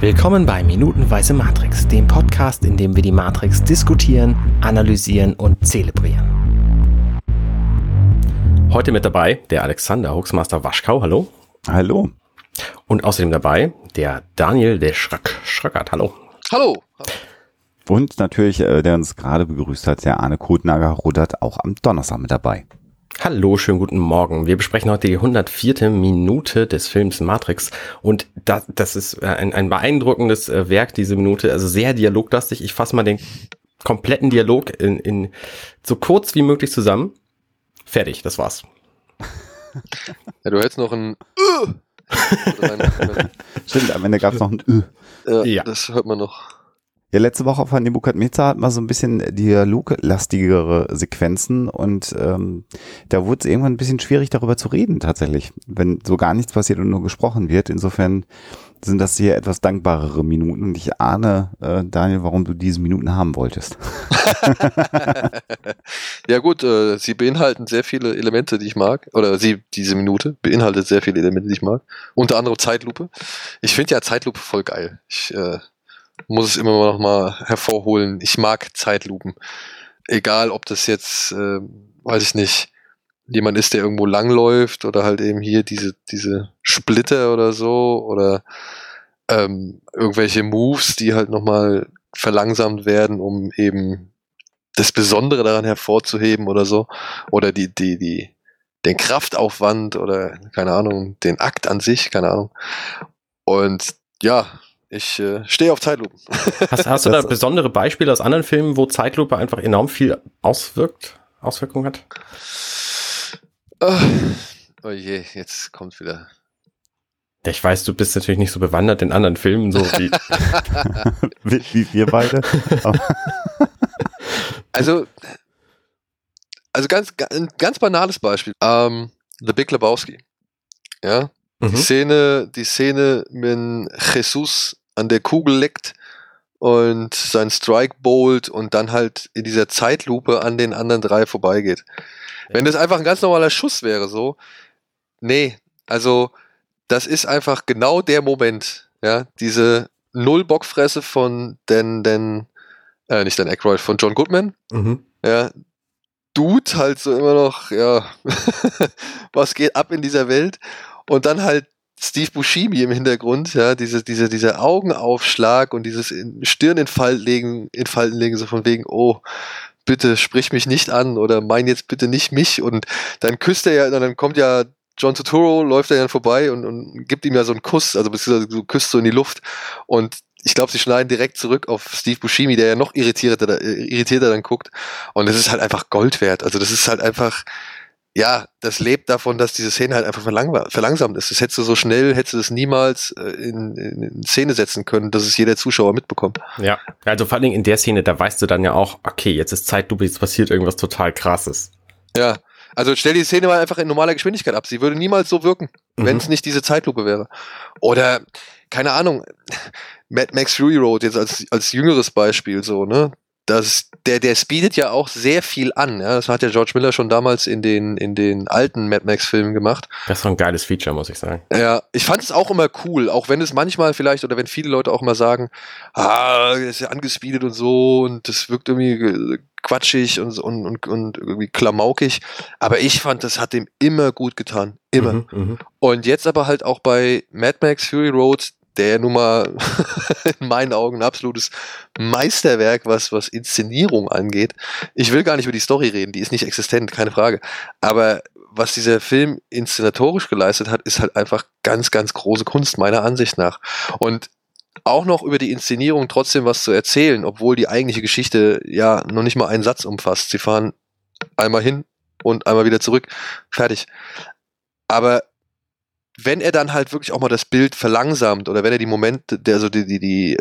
Willkommen bei Minutenweise Matrix, dem Podcast, in dem wir die Matrix diskutieren, analysieren und zelebrieren. Heute mit dabei der Alexander Hoaxmaster Waschkau, hallo. Hallo. Und außerdem dabei der Daniel der Schrack, Schrackert, hallo. Hallo. Und natürlich, äh, der uns gerade begrüßt hat, der Arne Kotnager rudert auch am Donnerstag mit dabei. Hallo, schönen guten Morgen. Wir besprechen heute die 104. Minute des Films Matrix und das, das ist ein, ein beeindruckendes äh, Werk, diese Minute, also sehr dialoglastig. Ich fasse mal den kompletten Dialog in, in so kurz wie möglich zusammen. Fertig, das war's. Ja, du hättest noch ein Stimmt, am Ende gab es noch ein ja, ja, das hört man noch. Ja, letzte Woche von Nebukadnezar hat man so ein bisschen dialoglastigere Sequenzen und ähm, da wurde es irgendwann ein bisschen schwierig darüber zu reden tatsächlich, wenn so gar nichts passiert und nur gesprochen wird. Insofern sind das hier etwas dankbarere Minuten und ich ahne, äh, Daniel, warum du diese Minuten haben wolltest. ja gut, äh, sie beinhalten sehr viele Elemente, die ich mag, oder sie, diese Minute beinhaltet sehr viele Elemente, die ich mag, unter anderem Zeitlupe. Ich finde ja Zeitlupe voll geil. Ich äh, muss es immer noch mal hervorholen. Ich mag Zeitlupen. Egal, ob das jetzt, äh, weiß ich nicht, jemand ist, der irgendwo langläuft oder halt eben hier diese, diese Splitter oder so oder ähm, irgendwelche Moves, die halt nochmal verlangsamt werden, um eben das Besondere daran hervorzuheben oder so. Oder die, die, die, den Kraftaufwand oder keine Ahnung, den Akt an sich, keine Ahnung. Und ja, ich äh, stehe auf Zeitlupen. Hast, hast du da besondere Beispiele aus anderen Filmen, wo Zeitlupe einfach enorm viel auswirkt, Auswirkungen hat? Oh, oh je, jetzt kommt wieder. Ich weiß, du bist natürlich nicht so bewandert in anderen Filmen, so wie, wie, wie wir beide. also, also ganz, ein ganz banales Beispiel. Um, The Big Lebowski. Ja. Mhm. Die Szene, die Szene, wenn Jesus an der Kugel leckt und sein Strike bolt und dann halt in dieser Zeitlupe an den anderen drei vorbeigeht. Ja. Wenn das einfach ein ganz normaler Schuss wäre, so, nee, also das ist einfach genau der Moment, ja, diese Null-Bockfresse von den, den, äh, nicht Dan Aykroyd, von John Goodman, mhm. ja, Dude halt so immer noch, ja, was geht ab in dieser Welt und dann halt Steve Buscemi im Hintergrund, ja, diese, diese, dieser Augenaufschlag und dieses Stirn in Falten legen, in Falten legen, so von wegen, oh, bitte sprich mich nicht an oder mein jetzt bitte nicht mich. Und dann küsst er ja, dann kommt ja John Turturro, läuft er dann vorbei und, und gibt ihm ja so einen Kuss, also beziehungsweise so küsst so in die Luft. Und ich glaube, sie schneiden direkt zurück auf Steve Buscemi, der ja noch irritierter, irritierter dann guckt. Und das ist halt einfach Gold wert, also das ist halt einfach, ja, das lebt davon, dass diese Szene halt einfach verlangsamt ist. Das hättest du so schnell, hättest du das niemals äh, in, in, Szene setzen können, dass es jeder Zuschauer mitbekommt. Ja, also vor allen Dingen in der Szene, da weißt du dann ja auch, okay, jetzt ist Zeitlupe, jetzt passiert irgendwas total krasses. Ja, also stell die Szene mal einfach in normaler Geschwindigkeit ab. Sie würde niemals so wirken, mhm. wenn es nicht diese Zeitlupe wäre. Oder, keine Ahnung, Mad Max Fury Road jetzt als, als jüngeres Beispiel so, ne? Das, der, der speedet ja auch sehr viel an. Ja? Das hat ja George Miller schon damals in den, in den alten Mad Max-Filmen gemacht. Das war ein geiles Feature, muss ich sagen. Ja, ich fand es auch immer cool, auch wenn es manchmal vielleicht, oder wenn viele Leute auch mal sagen, ah, ist ja angespeedet und so und das wirkt irgendwie quatschig und, und, und, und irgendwie klamaukig. Aber ich fand, das hat dem immer gut getan. Immer. Mhm, mhm. und jetzt aber halt auch bei Mad Max Fury Road, der nun mal in meinen Augen ein absolutes Meisterwerk, was, was Inszenierung angeht. Ich will gar nicht über die Story reden, die ist nicht existent, keine Frage. Aber was dieser Film inszenatorisch geleistet hat, ist halt einfach ganz, ganz große Kunst, meiner Ansicht nach. Und auch noch über die Inszenierung trotzdem was zu erzählen, obwohl die eigentliche Geschichte ja noch nicht mal einen Satz umfasst. Sie fahren einmal hin und einmal wieder zurück. Fertig. Aber wenn er dann halt wirklich auch mal das Bild verlangsamt oder wenn er die Momente, der, also die, die, die,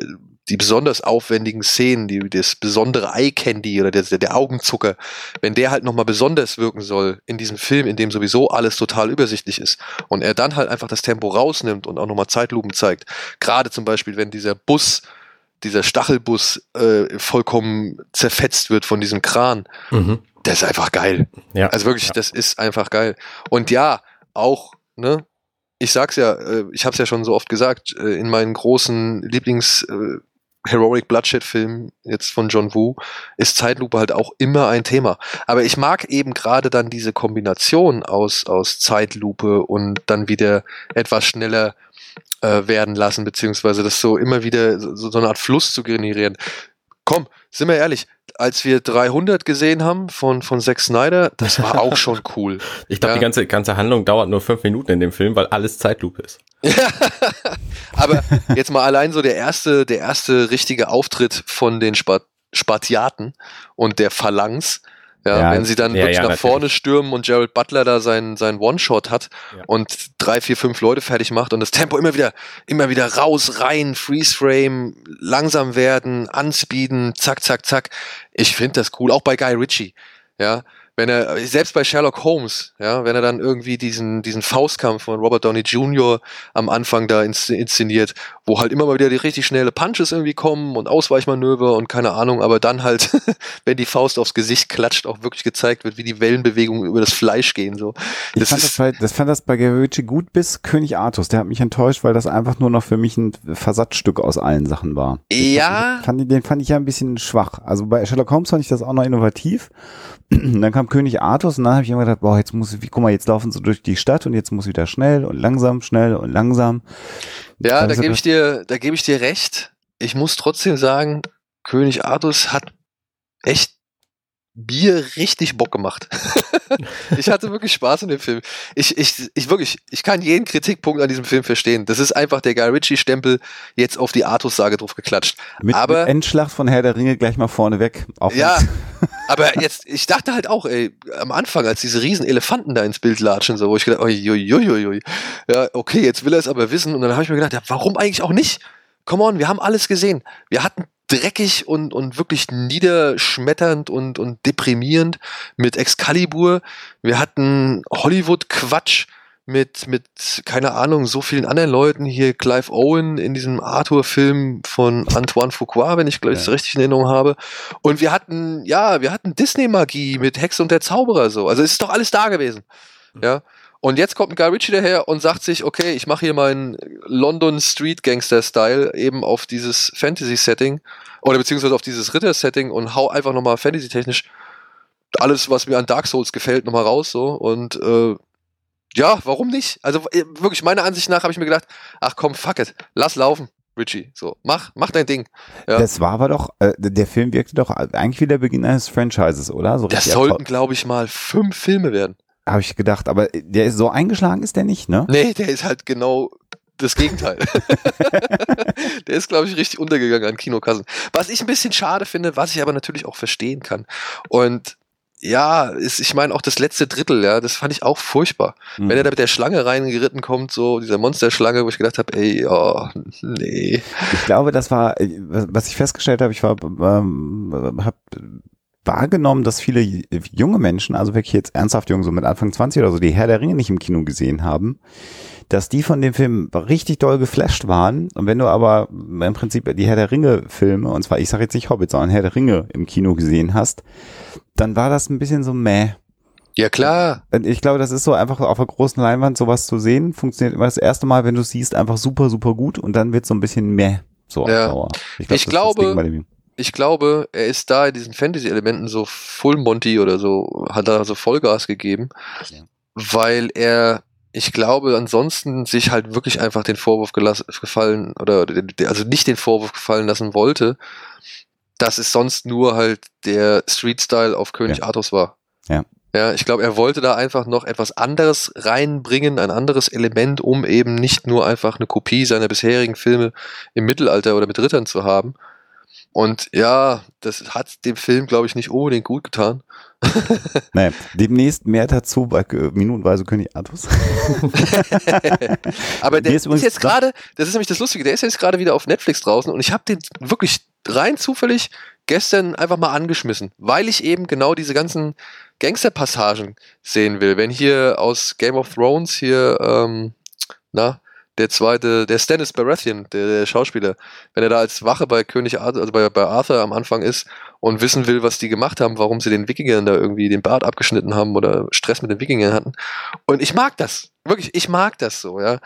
die besonders aufwendigen Szenen, die, das besondere Eye Candy oder der, der Augenzucker, wenn der halt nochmal besonders wirken soll in diesem Film, in dem sowieso alles total übersichtlich ist und er dann halt einfach das Tempo rausnimmt und auch nochmal Zeitlupen zeigt, gerade zum Beispiel, wenn dieser Bus, dieser Stachelbus äh, vollkommen zerfetzt wird von diesem Kran, mhm. das ist einfach geil. Ja. Also wirklich, ja. das ist einfach geil. Und ja, auch, ne, ich sag's ja, äh, ich hab's ja schon so oft gesagt, äh, in meinen großen Lieblings äh, Heroic Bloodshed Film jetzt von John Woo ist Zeitlupe halt auch immer ein Thema. Aber ich mag eben gerade dann diese Kombination aus, aus Zeitlupe und dann wieder etwas schneller äh, werden lassen, beziehungsweise das so immer wieder so, so eine Art Fluss zu generieren. Komm, sind wir ehrlich, als wir 300 gesehen haben von, von Zack Snyder, das war auch schon cool. ich glaube, ja. die ganze, ganze Handlung dauert nur fünf Minuten in dem Film, weil alles Zeitlupe ist. Aber jetzt mal allein so der erste, der erste richtige Auftritt von den Spat Spatiaten und der Phalanx, ja, ja, wenn sie dann ja, wirklich ja, nach natürlich. vorne stürmen und Gerald Butler da seinen, seinen One-Shot hat und drei, vier, fünf Leute fertig macht und das Tempo immer wieder, immer wieder raus, rein, Freeze-Frame, langsam werden, anspeeden, zack, zack, zack. Ich finde das cool, auch bei Guy Ritchie. Ja, wenn er, selbst bei Sherlock Holmes, ja, wenn er dann irgendwie diesen, diesen Faustkampf von Robert Downey Jr. am Anfang da inszeniert, wo halt immer mal wieder die richtig schnelle Punches irgendwie kommen und Ausweichmanöver und keine Ahnung, aber dann halt, wenn die Faust aufs Gesicht klatscht, auch wirklich gezeigt wird, wie die Wellenbewegungen über das Fleisch gehen, so. Das ich fand das, bei, das fand das bei Gary gut bis König Artus. Der hat mich enttäuscht, weil das einfach nur noch für mich ein Versatzstück aus allen Sachen war. Ja. Den fand, den fand ich ja ein bisschen schwach. Also bei Sherlock Holmes fand ich das auch noch innovativ. dann kam König Artus und dann habe ich immer gedacht, boah, jetzt muss ich, guck mal, jetzt laufen sie durch die Stadt und jetzt muss wieder schnell und langsam, schnell und langsam. Ja, da gebe ich dir, da gebe ich dir recht. Ich muss trotzdem sagen, König Artus hat echt Bier richtig Bock gemacht. ich hatte wirklich Spaß in dem Film. Ich, ich, ich wirklich, ich kann jeden Kritikpunkt an diesem Film verstehen. Das ist einfach der Guy Ritchie-Stempel jetzt auf die Artus-Sage drauf geklatscht. Mit, aber, mit Endschlacht von Herr der Ringe gleich mal vorne weg. Ja, aber jetzt, ich dachte halt auch, ey, am Anfang, als diese riesen Elefanten da ins Bild latschen, so, wo ich gedacht, oi, oi, oi, oi. ja, okay, jetzt will er es aber wissen. Und dann habe ich mir gedacht, ja, warum eigentlich auch nicht? Come on, wir haben alles gesehen. Wir hatten dreckig und, und wirklich niederschmetternd und, und deprimierend mit Excalibur. Wir hatten Hollywood-Quatsch mit, mit, keine Ahnung, so vielen anderen Leuten. Hier Clive Owen in diesem Arthur-Film von Antoine Fuqua, wenn ich, glaube ich, ja. richtig in Erinnerung habe. Und wir hatten, ja, wir hatten Disney-Magie mit Hex und der Zauberer so. Also es ist doch alles da gewesen. Ja. Und jetzt kommt ein Guy Ritchie daher und sagt sich, okay, ich mache hier meinen London Street Gangster Style eben auf dieses Fantasy Setting oder beziehungsweise auf dieses Ritter Setting und hau einfach nochmal Fantasy technisch alles, was mir an Dark Souls gefällt, nochmal raus so und äh, ja, warum nicht? Also äh, wirklich meiner Ansicht nach habe ich mir gedacht, ach komm, fuck it, lass laufen. Richie, so, mach, mach dein Ding. Ja. Das war aber doch, äh, der Film wirkte doch eigentlich wie der Beginn eines Franchises, oder? So das sollten, glaube ich, mal fünf Filme werden habe ich gedacht, aber der ist so eingeschlagen ist der nicht, ne? Nee, der ist halt genau das Gegenteil. der ist, glaube ich, richtig untergegangen an Kinokassen. Was ich ein bisschen schade finde, was ich aber natürlich auch verstehen kann. Und ja, ist, ich meine auch das letzte Drittel, ja, das fand ich auch furchtbar. Mhm. Wenn er da mit der Schlange reingeritten kommt, so dieser Monsterschlange, wo ich gedacht habe, ey, oh, nee. Ich glaube, das war, was ich festgestellt habe, ich war, ähm, hab wahrgenommen, dass viele junge Menschen, also wirklich jetzt ernsthaft jung, so mit Anfang 20 oder so, die Herr der Ringe nicht im Kino gesehen haben, dass die von dem Film richtig doll geflasht waren. Und wenn du aber im Prinzip die Herr der Ringe Filme, und zwar, ich sage jetzt nicht Hobbit, sondern Herr der Ringe im Kino gesehen hast, dann war das ein bisschen so meh. Ja, klar. Ich glaube, das ist so einfach auf einer großen Leinwand sowas zu sehen, funktioniert immer das erste Mal, wenn du siehst, einfach super, super gut und dann wird so ein bisschen meh. So ja. Ich, glaub, ich glaube, ich glaube, er ist da in diesen Fantasy-Elementen so Full Monty oder so, hat er so Vollgas gegeben, ja. weil er, ich glaube, ansonsten sich halt wirklich einfach den Vorwurf gefallen oder also nicht den Vorwurf gefallen lassen wollte, dass es sonst nur halt der Street-Style auf König ja. Artus war. Ja. Ja, ich glaube, er wollte da einfach noch etwas anderes reinbringen, ein anderes Element, um eben nicht nur einfach eine Kopie seiner bisherigen Filme im Mittelalter oder mit Rittern zu haben, und ja, das hat dem Film, glaube ich, nicht unbedingt gut getan. naja, demnächst mehr dazu bei Minutenweise König Artus. Aber der ist, ist jetzt gerade, das ist nämlich das Lustige, der ist jetzt gerade wieder auf Netflix draußen und ich habe den wirklich rein zufällig gestern einfach mal angeschmissen, weil ich eben genau diese ganzen Gangster-Passagen sehen will. Wenn hier aus Game of Thrones hier, ähm, na, der zweite, der Stannis Baratheon, der, der Schauspieler, wenn er da als Wache bei König Arthur, also bei, bei Arthur am Anfang ist und wissen will, was die gemacht haben, warum sie den Wikingern da irgendwie den Bart abgeschnitten haben oder Stress mit den Wikingern hatten. Und ich mag das. Wirklich, ich mag das so, ja.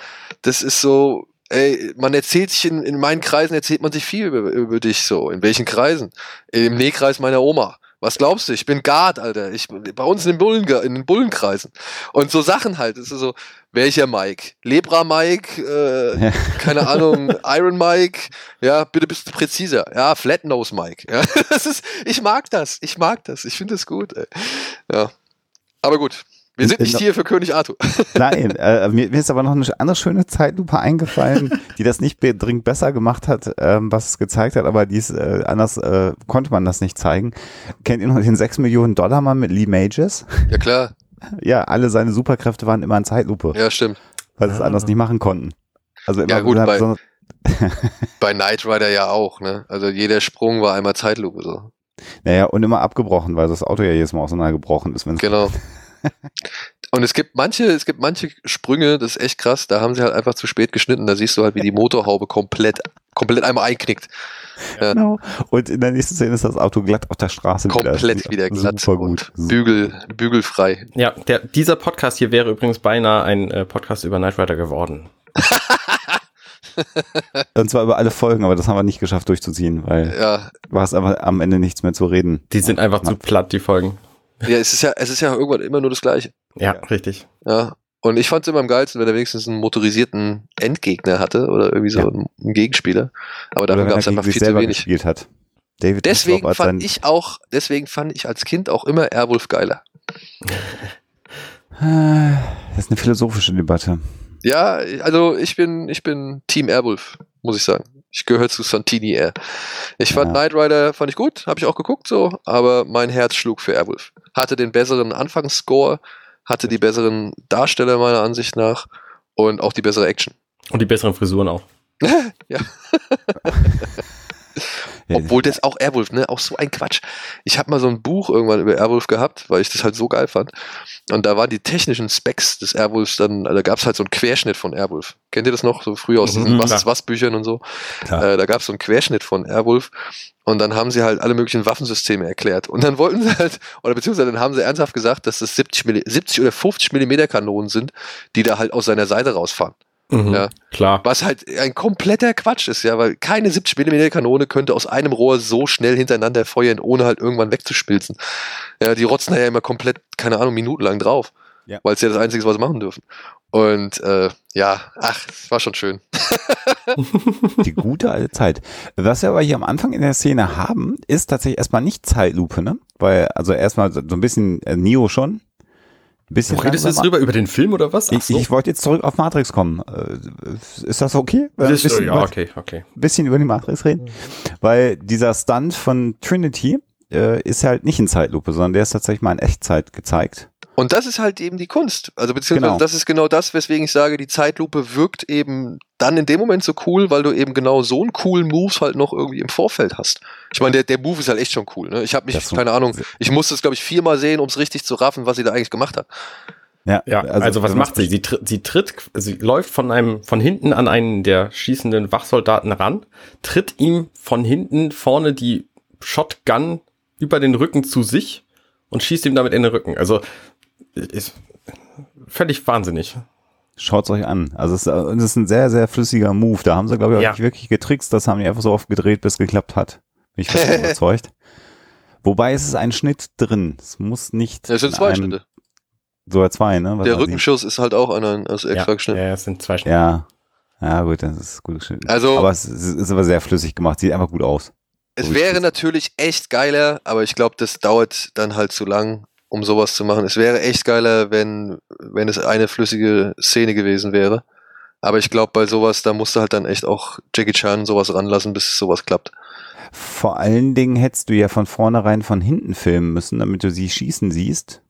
Das ist so, ey, man erzählt sich in, in meinen Kreisen, erzählt man sich viel über, über dich so. In welchen Kreisen? Im Nähkreis meiner Oma. Was glaubst du? Ich bin Guard, Alter. Ich, bei uns in den, Bullen, in den Bullenkreisen. Und so Sachen halt. Es ist so, welcher Mike? Lebra Mike? Äh, keine Ahnung, Iron Mike? Ja, bitte bist du präziser. Ja, Flat Nose Mike. Ja, das ist, ich mag das. Ich mag das. Ich finde das gut. Ey. Ja. Aber gut. Wir sind nicht hier für König Arthur. Nein, äh, mir, mir, ist aber noch eine andere schöne Zeitlupe eingefallen, die das nicht dringend besser gemacht hat, ähm, was es gezeigt hat, aber dies äh, anders äh, konnte man das nicht zeigen. Kennt ihr noch den 6 Millionen Dollar Mann mit Lee Mages? Ja, klar. Ja, alle seine Superkräfte waren immer in Zeitlupe. Ja, stimmt. Weil sie es anders nicht machen konnten. Also immer ja, gut, bei, so bei Knight Rider ja auch, ne? Also jeder Sprung war einmal Zeitlupe so. Naja, und immer abgebrochen, weil das Auto ja jedes Mal auseinandergebrochen ist. Genau. Und es gibt manche, es gibt manche Sprünge, das ist echt krass, da haben sie halt einfach zu spät geschnitten. Da siehst du halt, wie die Motorhaube komplett, komplett einmal einknickt. Ja. Genau. Und in der nächsten Szene ist das Auto glatt auf der Straße. Komplett wieder, wieder glatt super gut. Bügel, bügelfrei. Ja, der, dieser Podcast hier wäre übrigens beinahe ein äh, Podcast über Knight Rider geworden. Und zwar über alle Folgen, aber das haben wir nicht geschafft durchzuziehen, weil ja. war es aber am Ende nichts mehr zu reden. Die sind einfach zu platt, die Folgen. Ja, es ist ja, es ist ja irgendwann immer nur das Gleiche. Ja, ja. richtig. Ja. Und ich fand es immer am geilsten, wenn er wenigstens einen motorisierten Endgegner hatte oder irgendwie so ja. einen, Gegenspieler. Aber dafür gab es einfach viel zu wenig. Gespielt hat. David deswegen fand ich auch, deswegen fand ich als Kind auch immer Airwolf geiler. Das ist eine philosophische Debatte. Ja, also ich bin, ich bin Team Airwolf, muss ich sagen. Ich gehöre zu Santini Air. Ich fand ja. Knight Rider fand ich gut, habe ich auch geguckt so, aber mein Herz schlug für Airwolf. Hatte den besseren Anfangsscore, hatte die besseren Darsteller meiner Ansicht nach und auch die bessere Action. Und die besseren Frisuren auch. ja. Obwohl das auch Airwolf, ne? Auch so ein Quatsch. Ich habe mal so ein Buch irgendwann über Airwolf gehabt, weil ich das halt so geil fand. Und da waren die technischen Specs des Airwolfs dann, da gab es halt so einen Querschnitt von Airwolf. Kennt ihr das noch? So früher aus diesen mhm, Was was Büchern und so. Äh, da gab es so einen Querschnitt von Airwolf. Und dann haben sie halt alle möglichen Waffensysteme erklärt. Und dann wollten sie halt, oder beziehungsweise dann haben sie ernsthaft gesagt, dass das 70, 70 oder 50 Millimeter Kanonen sind, die da halt aus seiner Seite rausfahren. Mhm, ja. Klar. Was halt ein kompletter Quatsch ist, ja, weil keine 70 mm Kanone könnte aus einem Rohr so schnell hintereinander feuern, ohne halt irgendwann wegzuspilzen. Ja, die rotzen ja immer komplett, keine Ahnung, minutenlang drauf. Ja. Weil es ja das Einzige ist, was sie machen dürfen. Und äh, ja, ach, es war schon schön. Die gute alte Zeit. Was wir aber hier am Anfang in der Szene haben, ist tatsächlich erstmal nicht Zeitlupe, ne? Weil, also erstmal so ein bisschen äh, Neo schon, Bisschen du redest du jetzt drüber über den Film oder was? So. Ich, ich wollte jetzt zurück auf Matrix kommen. Äh, ist das okay? Das ist, bisschen ja, okay, okay. Bisschen über die Matrix reden. Weil dieser Stunt von Trinity äh, ist halt nicht in Zeitlupe, sondern der ist tatsächlich mal in Echtzeit gezeigt. Und das ist halt eben die Kunst. Also beziehungsweise genau. das ist genau das, weswegen ich sage, die Zeitlupe wirkt eben dann in dem Moment so cool, weil du eben genau so einen coolen Moves halt noch irgendwie im Vorfeld hast. Ich meine, der, der Move ist halt echt schon cool. Ne? Ich habe mich, keine Ahnung, ich musste es, glaube ich, viermal sehen, um es richtig zu raffen, was sie da eigentlich gemacht hat. Ja, ja also, also was macht sie? Sie, tritt, sie tritt, sie läuft von einem, von hinten an einen der schießenden Wachsoldaten ran, tritt ihm von hinten vorne die Shotgun über den Rücken zu sich und schießt ihm damit in den Rücken. Also ist völlig wahnsinnig. Schaut's euch an. Also es, es, ist ein sehr, sehr flüssiger Move. Da haben sie, glaube ich, auch ja. nicht wirklich getrickst. Das haben die einfach so oft gedreht, bis es geklappt hat. Bin ich fast überzeugt. Wobei es ist ein Schnitt drin. Es muss nicht. Es sind zwei einem, Schnitte. Sogar zwei, ne? Was Der Rückenschuss ist halt auch einer als extra ja, geschnitten. Ja, es sind zwei Schnitte. Ja. Ja, gut, das ist gut geschnitten. Also, aber es ist, ist aber sehr flüssig gemacht. Sieht einfach gut aus. Es so wäre natürlich echt geiler, aber ich glaube, das dauert dann halt zu lang um sowas zu machen. Es wäre echt geiler, wenn, wenn es eine flüssige Szene gewesen wäre. Aber ich glaube, bei sowas, da musst du halt dann echt auch Jackie Chan sowas ranlassen, bis sowas klappt. Vor allen Dingen hättest du ja von vornherein von hinten filmen müssen, damit du sie schießen siehst.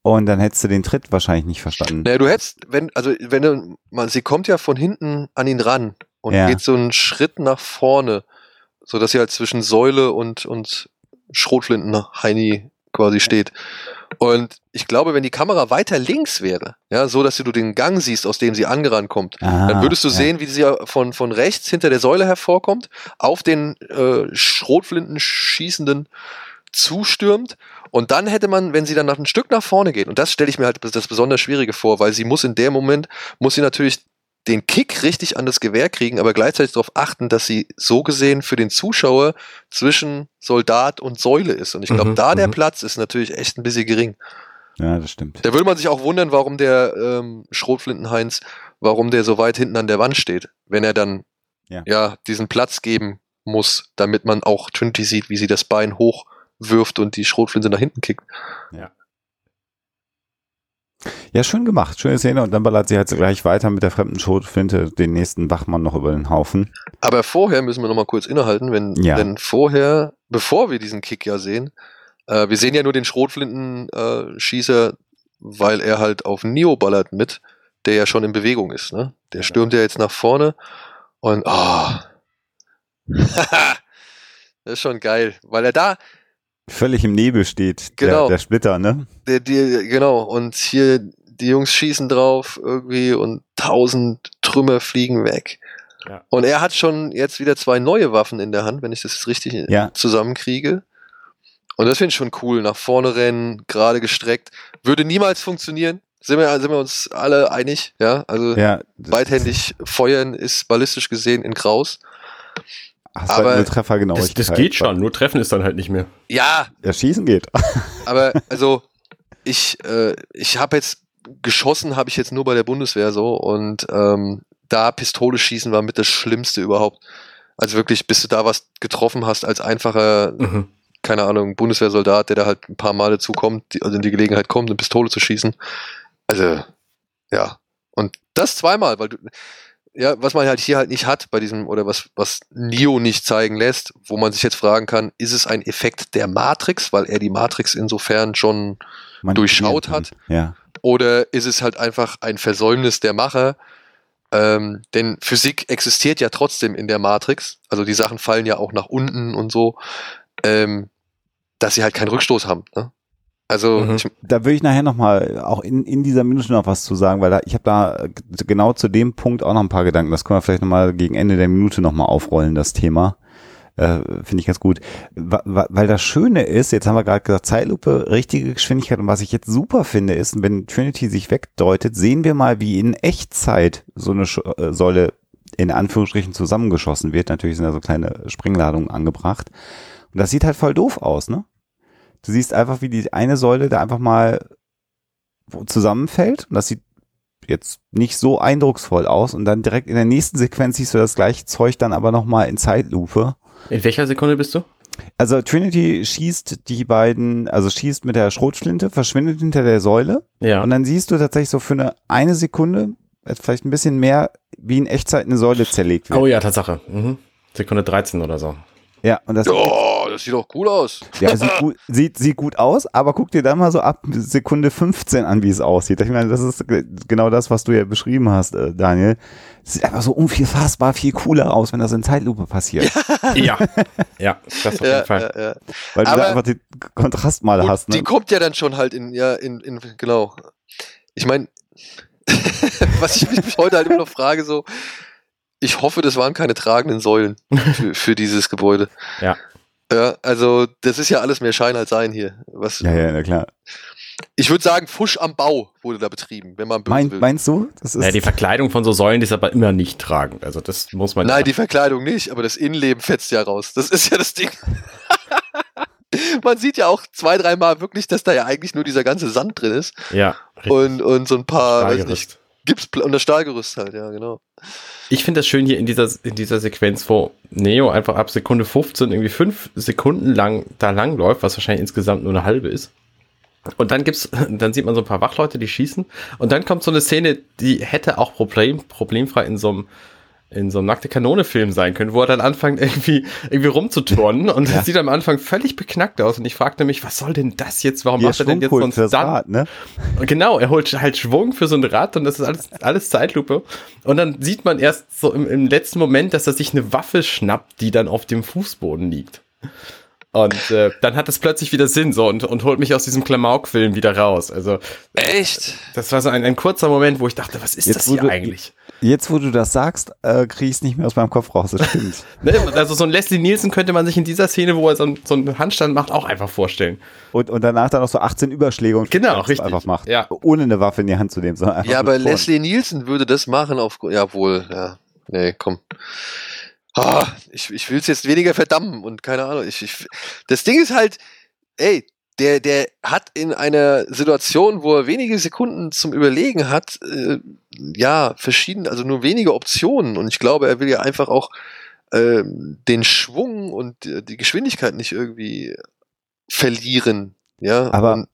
Und dann hättest du den Tritt wahrscheinlich nicht verstanden. Naja, du hättest, wenn, also wenn du, man, sie kommt ja von hinten an ihn ran und ja. geht so einen Schritt nach vorne, so dass sie halt zwischen Säule und, und Schrotflinten Heini quasi steht. Und ich glaube, wenn die Kamera weiter links wäre, ja, so dass du den Gang siehst, aus dem sie angerannt kommt, Ah, dann würdest du ja. sehen, wie sie von, von rechts hinter der Säule hervorkommt, auf den äh, Schrotflinten schießenden zustürmt. Und dann hätte man, wenn sie dann noch ein Stück nach vorne geht, und das stelle ich mir halt das besonders Schwierige vor, weil sie muss in dem Moment, muss sie natürlich den Kick richtig an das Gewehr kriegen, aber gleichzeitig darauf achten, dass sie so gesehen für den Zuschauer zwischen Soldat und Säule ist. Und ich glaube, Mhm, da der mhm. Platz ist natürlich echt ein bisschen gering. Ja, das stimmt. Da würde man sich auch wundern, warum der ähm, Schrotflintenheinz, warum der so weit hinten an der Wand steht, wenn er dann Ja. ja, diesen Platz geben muss, damit man auch Trinity sieht, wie sie das Bein hochwirft und die Schrotflinte nach hinten kickt. Ja, schön gemacht. Schöne Szene. Und dann ballert sie halt gleich weiter mit der fremden Schrotflinte den nächsten Wachmann noch über den Haufen. Aber vorher müssen wir noch mal kurz innehalten, wenn, Ja. denn vorher, bevor wir diesen Kick ja sehen, äh, wir sehen ja nur den Schrotflintenschießer, äh, weil er halt auf Neo ballert mit, der ja schon in Bewegung ist, ne? Der stürmt ja jetzt nach vorne und oh. das ist schon geil, weil er da, Völlig im Nebel steht Genau. der, der Splitter, ne? der, die, genau, und hier die Jungs schießen drauf irgendwie und tausend Trümmer fliegen weg. Ja. Und er hat schon jetzt wieder zwei neue Waffen in der Hand, wenn ich das jetzt richtig Ja. zusammenkriege. Und das finde ich schon cool. Nach vorne rennen, gerade gestreckt. Würde niemals funktionieren. Sind wir, sind wir uns alle einig? Ja, also Ja. beidhändig feuern ist ballistisch gesehen in Kraus. Hast aber halt eine Das, Treffergenauigkeit. das geht schon, nur treffen ist dann halt nicht mehr. Ja, Ja, schießen geht. aber also ich, äh, ich habe jetzt geschossen, habe ich jetzt nur bei der Bundeswehr so und ähm, da Pistole schießen war mit das Schlimmste überhaupt. Also wirklich, bis du da was getroffen hast als einfacher, Mhm. keine Ahnung, Bundeswehrsoldat, der da halt ein paar Male zukommt, die, also in die Gelegenheit kommt, eine Pistole zu schießen. Also, ja. Und das zweimal, weil du, ja, was man halt hier halt nicht hat bei diesem, oder was, was Neo nicht zeigen lässt, wo man sich jetzt fragen kann, ist es ein Effekt der Matrix, weil er die Matrix insofern schon, Man Durchschaut hat. Ja. oder ist es halt einfach ein Versäumnis der Macher? Ähm, denn Physik existiert ja trotzdem in der Matrix, also die Sachen fallen ja auch nach unten und so, ähm, dass sie halt keinen Rückstoß haben. Ne? Also, Mhm. ich, Da würde ich nachher nochmal auch in, in dieser Minute noch was zu sagen, weil da, ich habe da äh, genau zu dem Punkt auch noch ein paar Gedanken. Das können wir vielleicht nochmal gegen Ende der Minute nochmal aufrollen, das Thema. Äh, Finde ich ganz gut. Wa- wa- Weil das Schöne ist, jetzt haben wir gerade gesagt, Zeitlupe, richtige Geschwindigkeit. Und was ich jetzt super finde, ist, wenn Trinity sich wegdeutet, sehen wir mal, wie in Echtzeit so eine Sch äh, Säule in Anführungsstrichen zusammengeschossen wird. Natürlich sind da so kleine Sprengladungen angebracht. Und das sieht halt voll doof aus, ne? Du siehst einfach, wie die eine Säule da einfach mal zusammenfällt. Und das sieht jetzt nicht so eindrucksvoll aus. Und dann direkt in der nächsten Sequenz siehst du das gleiche Zeug dann aber nochmal in Zeitlupe. In welcher Sekunde bist du? Also Trinity schießt die beiden, also schießt mit der Schrotflinte, verschwindet hinter der Säule. Ja. Und dann siehst du tatsächlich so für eine, eine Sekunde, äh, vielleicht ein bisschen mehr, wie in Echtzeit eine Säule zerlegt wird. Oh ja, Tatsache. Mhm. Sekunde 13 oder so. Ja, und das oh, das sieht doch cool aus. Ja, sieht gut, sieht, sieht gut aus, aber guck dir dann mal so ab Sekunde 15 an, wie es aussieht. Ich meine, das ist ge- genau das, was du ja beschrieben hast, äh, Daniel. Es sieht einfach so unfassbar viel cooler aus, wenn das in Zeitlupe passiert. Ja. ja, das auf jeden Ja, Fall. ja, ja. Weil du Aber- da einfach den Kontrast mal Gut, hast. Die Ne? kommt ja dann schon halt in, ja, in, in genau. Ich meine, was ich mich heute halt immer noch frage, so, ich hoffe, das waren keine tragenden Säulen für, für dieses Gebäude. Ja. Ja, also das ist ja alles mehr Schein als Sein hier. Was, Ja, ja, na klar. Ich würde sagen, Fusch am Bau wurde da betrieben, wenn man böse Mein, will. meinst du? Das ist Ja, die Verkleidung von so Säulen die ist aber immer nicht tragend. Also das muss man. Nein, die Verkleidung nicht, aber das Innenleben fetzt ja raus. Das ist ja das Ding. man sieht ja auch zwei, dreimal wirklich, dass da ja eigentlich nur dieser ganze Sand drin ist ja. richtig. und, und so ein paar, weiß nicht. Gips und das Stahlgerüst halt, ja, genau. Ich finde das schön hier in dieser, in dieser Sequenz, wo Neo einfach ab Sekunde 15 irgendwie fünf Sekunden lang da lang läuft, was wahrscheinlich insgesamt nur eine halbe ist. Und dann gibt's, dann sieht man so ein paar Wachleute, die schießen. Und dann kommt so eine Szene, die hätte auch problem, problemfrei in so einem, in so einem nackte Kanone-Film sein können, wo er dann anfängt, irgendwie, irgendwie rumzuturnen. Und Ja. das sieht am Anfang völlig beknackt aus. Und ich fragte mich, was soll denn das jetzt? Warum Ihr macht er denn jetzt so Schwung einen holt fürs Stunt? Rad, ne? Und Genau, er holt halt Schwung für so ein Rad und das ist alles, alles Zeitlupe. Und dann sieht man erst so im, im letzten Moment, dass er sich eine Waffe schnappt, die dann auf dem Fußboden liegt. Und äh, dann hat es plötzlich wieder Sinn so und, und holt mich aus diesem Klamauk-Film wieder raus. Also Echt? Das war so ein, ein kurzer Moment, wo ich dachte, was ist Jetzt, das hier du- eigentlich? Jetzt, wo du das sagst, äh, kriege ich es nicht mehr aus meinem Kopf raus. Das stimmt. Ne? Also so ein Leslie Nielsen könnte man sich in dieser Szene, wo er so, einen- so einen Handstand macht, auch einfach vorstellen. und, und danach dann noch so 18 Überschläge und Genau, das richtig. einfach macht. Ja. Ohne eine Waffe in die Hand zu nehmen, sondern einfach Ja, aber Vorn. Leslie Nielsen würde das machen auf, ja wohl, ja. Nee, komm. Ah, ich, ich will es jetzt weniger verdammen und keine Ahnung. Ich, ich, das Ding ist halt, ey, der, der hat in einer Situation, wo er wenige Sekunden zum Überlegen hat, äh, ja, verschiedene, also nur wenige Optionen. Und ich glaube, er will ja einfach auch ähm, den Schwung und die, die Geschwindigkeit nicht irgendwie verlieren. Ja, Aber- und,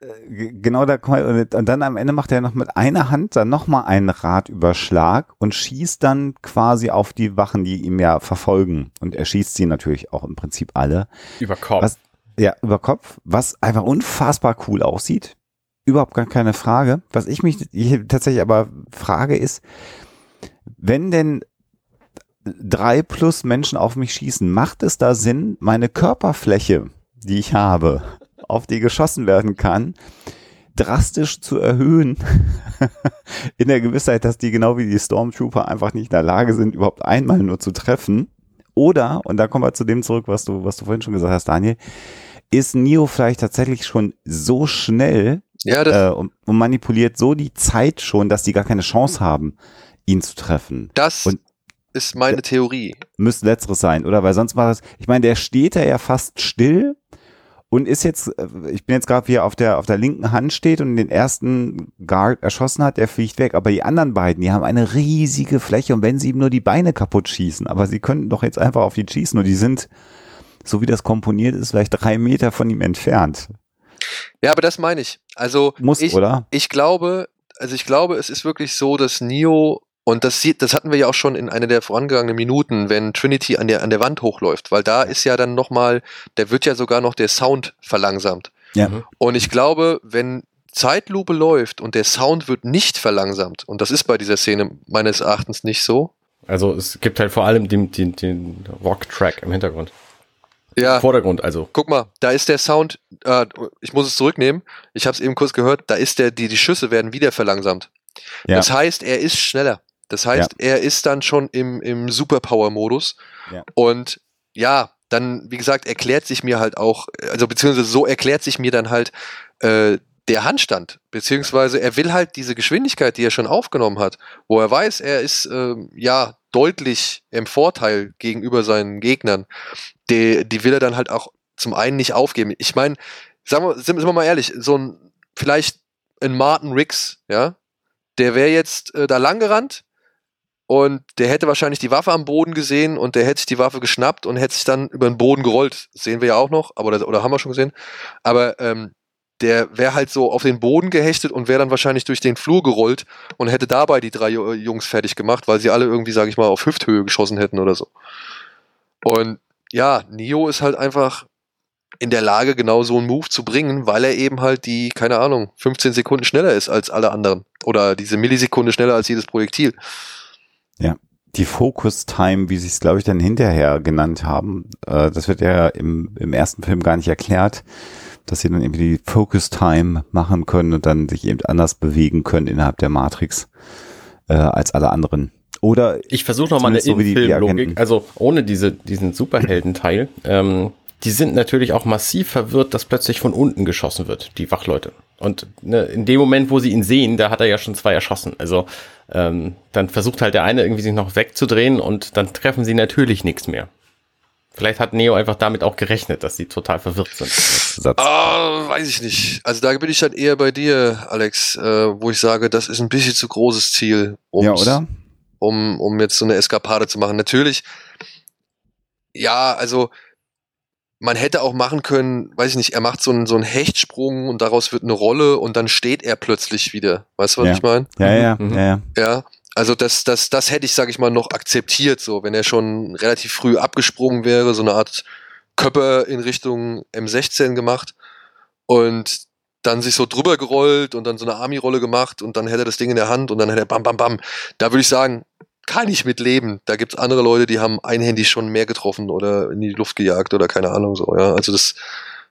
Äh, Genau, da kommt- und und dann am Ende macht er noch mit einer Hand dann nochmal einen Radüberschlag und schießt dann quasi auf die Wachen, die ihm ja verfolgen. Und er schießt sie natürlich auch im Prinzip alle. Über Kopf. Was- Ja, über Kopf, was einfach unfassbar cool aussieht. Überhaupt gar keine Frage. Was ich mich tatsächlich aber frage ist, wenn denn drei plus Menschen auf mich schießen, macht es da Sinn, meine Körperfläche, die ich habe, auf die geschossen werden kann, drastisch zu erhöhen, in der Gewissheit, dass die genau wie die Stormtrooper einfach nicht in der Lage sind, überhaupt einmal nur zu treffen. Oder, und da kommen wir zu dem zurück, was du, was du vorhin schon gesagt hast, Daniel, ist Neo vielleicht tatsächlich schon so schnell ja, äh, und, und manipuliert so die Zeit schon, dass die gar keine Chance haben, ihn zu treffen. das und- ist meine Theorie. Müsste letzteres sein, oder? Weil sonst war das, ich meine, der steht da ja fast still und ist jetzt, äh, ich bin jetzt gerade, wie er auf der, auf der linken Hand steht und den ersten Guard erschossen hat, der fliegt weg. Aber die anderen beiden, die haben eine riesige Fläche und wenn sie ihm nur die Beine kaputt schießen, aber sie könnten doch jetzt einfach auf ihn schießen und die sind, so wie das komponiert ist, vielleicht drei Meter von ihm entfernt. Ja, aber das meine ich. Also Muss, ich, oder? ich glaube, also ich glaube, es ist wirklich so, dass Neo und das sieht, das hatten wir ja auch schon in einer der vorangegangenen Minuten, wenn Trinity an der an der Wand hochläuft, weil da ist ja dann noch mal, da wird ja sogar noch der Sound verlangsamt. Ja. Mhm. Und ich glaube, wenn Zeitlupe läuft und der Sound wird nicht verlangsamt, und das ist bei dieser Szene meines Erachtens nicht so. Also es gibt halt vor allem den, den, den Rock-Track im Hintergrund. Ja, Vordergrund also. guck mal, da ist der Sound, äh, ich muss es zurücknehmen, ich habe es eben kurz gehört, da ist der, die, die Schüsse werden wieder verlangsamt. Ja. Das heißt, er ist schneller. Das heißt, er ist dann schon im, im Superpower-Modus. Ja. Und ja, dann, wie gesagt, erklärt sich mir halt auch, also beziehungsweise so erklärt sich mir dann halt äh, der Handstand, beziehungsweise er will halt diese Geschwindigkeit, die er schon aufgenommen hat, wo er weiß, er ist ähm, ja deutlich im Vorteil gegenüber seinen Gegnern, die, die will er dann halt auch zum einen nicht aufgeben. Ich meine, sagen wir, sind, sind wir mal ehrlich, so ein, vielleicht ein Martin Riggs, ja, der wäre jetzt äh, da lang gerannt und der hätte wahrscheinlich die Waffe am Boden gesehen und der hätte sich die Waffe geschnappt und hätte sich dann über den Boden gerollt. Sehen wir ja auch noch, aber oder, oder haben wir schon gesehen. Aber ähm, der wäre halt so auf den Boden gehechtet und wäre dann wahrscheinlich durch den Flur gerollt und hätte dabei die drei Ju- Jungs fertig gemacht, weil sie alle irgendwie, sage ich mal, auf Hüfthöhe geschossen hätten oder so. Und ja, Neo ist halt einfach in der Lage, genau so einen Move zu bringen, weil er eben halt die, keine Ahnung, 15 Sekunden schneller ist als alle anderen. Oder diese Millisekunde schneller als jedes Projektil. Die Focus Time, wie sie es, glaube ich, dann hinterher genannt haben, äh, das wird ja im, im ersten Film gar nicht erklärt, dass sie dann irgendwie die Focus Time machen können und dann sich eben anders bewegen können innerhalb der Matrix äh, als alle anderen. Oder Ich versuche nochmal eine so Agenten. also ohne diese, diesen Superheldenteil. Ähm, die sind natürlich auch massiv verwirrt, dass plötzlich von unten geschossen wird, die Wachleute. Und ne, in dem Moment, wo sie ihn sehen, da hat er ja schon zwei erschossen. Also ähm, dann versucht halt der eine irgendwie sich noch wegzudrehen und dann treffen sie natürlich nichts mehr. Vielleicht hat Neo einfach damit auch gerechnet, dass sie total verwirrt sind. Satz. Ah, weiß ich nicht. Also da bin ich dann eher bei dir, Alex, äh, wo ich sage, das ist ein bisschen zu großes Ziel, um's- ja, oder? um, um jetzt so eine Eskapade zu machen. Natürlich, ja, also man hätte auch machen können, weiß ich nicht, er macht so einen, so einen Hechtsprung und daraus wird eine Rolle und dann steht er plötzlich wieder. Weißt du, was Ja. ich meine? Ja, ja, Mhm. ja, ja. Ja. Also das, das, das hätte ich, sag ich mal, noch akzeptiert, so, wenn er schon relativ früh abgesprungen wäre, so eine Art Köpper in Richtung M16 gemacht und dann sich so drüber gerollt und dann so eine Army-Rolle gemacht und dann hätte er das Ding in der Hand und dann hätte er bam, bam, bam. Da würde ich sagen, kann ich mit leben. Da gibt's andere Leute, die haben einhändig schon mehr getroffen oder in die Luft gejagt oder keine Ahnung so, ja. Also das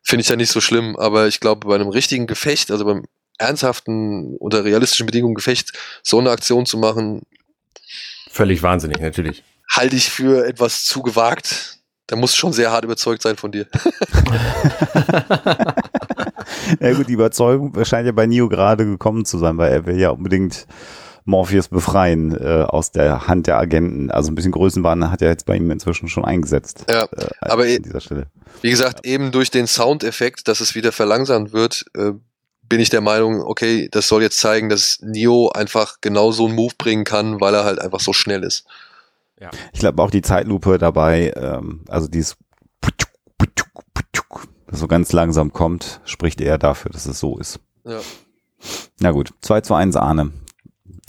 finde ich ja nicht so schlimm, aber ich glaube, bei einem richtigen Gefecht, also beim ernsthaften, unter realistischen Bedingungen Gefecht, so eine Aktion zu machen. Völlig wahnsinnig, natürlich. Halte ich für etwas zu gewagt. Da muss schon sehr hart überzeugt sein von dir. ja gut, die Überzeugung scheint ja bei Neo gerade gekommen zu sein, weil er will ja unbedingt Morpheus befreien äh, aus der Hand der Agenten. Also ein bisschen Größenwahn hat er jetzt bei ihm inzwischen schon eingesetzt. Ja, äh, aber an dieser Stelle. wie gesagt, ja. eben durch den Soundeffekt, dass es wieder verlangsamt wird, äh, bin ich der Meinung, okay, das soll jetzt zeigen, dass Neo einfach genau so einen Move bringen kann, weil er halt einfach so schnell ist. Ja. Ich glaube auch die Zeitlupe dabei, ähm, also dieses das so ganz langsam kommt, spricht eher dafür, dass es so ist. Ja. Na gut, 2 zu 1 Ahne.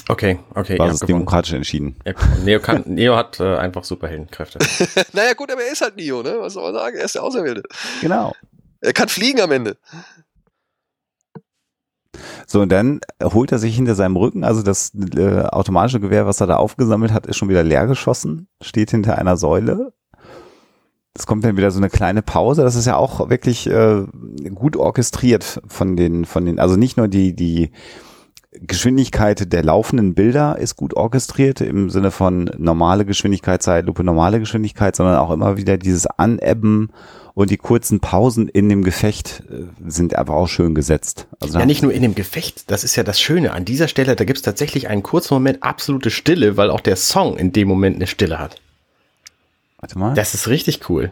Okay, okay. War es demokratisch entschieden. Ja, Neo, kann, Neo hat äh, einfach Superheldenkräfte. naja gut, aber er ist halt Neo, ne? Was soll man sagen? Er ist der Auserwählte. Genau. Er kann fliegen am Ende. So, und dann holt er sich hinter seinem Rücken, also das äh, automatische Gewehr, was er da aufgesammelt hat, ist schon wieder leer geschossen, steht hinter einer Säule. Es kommt dann wieder so eine kleine Pause. Das ist ja auch wirklich äh, gut orchestriert von den, von den, also nicht nur die, die Geschwindigkeit der laufenden Bilder ist gut orchestriert im Sinne von normale Geschwindigkeit, Zeitlupe, normale Geschwindigkeit, sondern auch immer wieder dieses Anebben und die kurzen Pausen in dem Gefecht äh, sind einfach auch schön gesetzt. Also ja, nicht nur in dem Gefecht, das ist ja das Schöne. An dieser Stelle, da gibt es tatsächlich einen kurzen Moment absolute Stille, weil auch der Song in dem Moment eine Stille hat. Warte mal. Das ist richtig cool.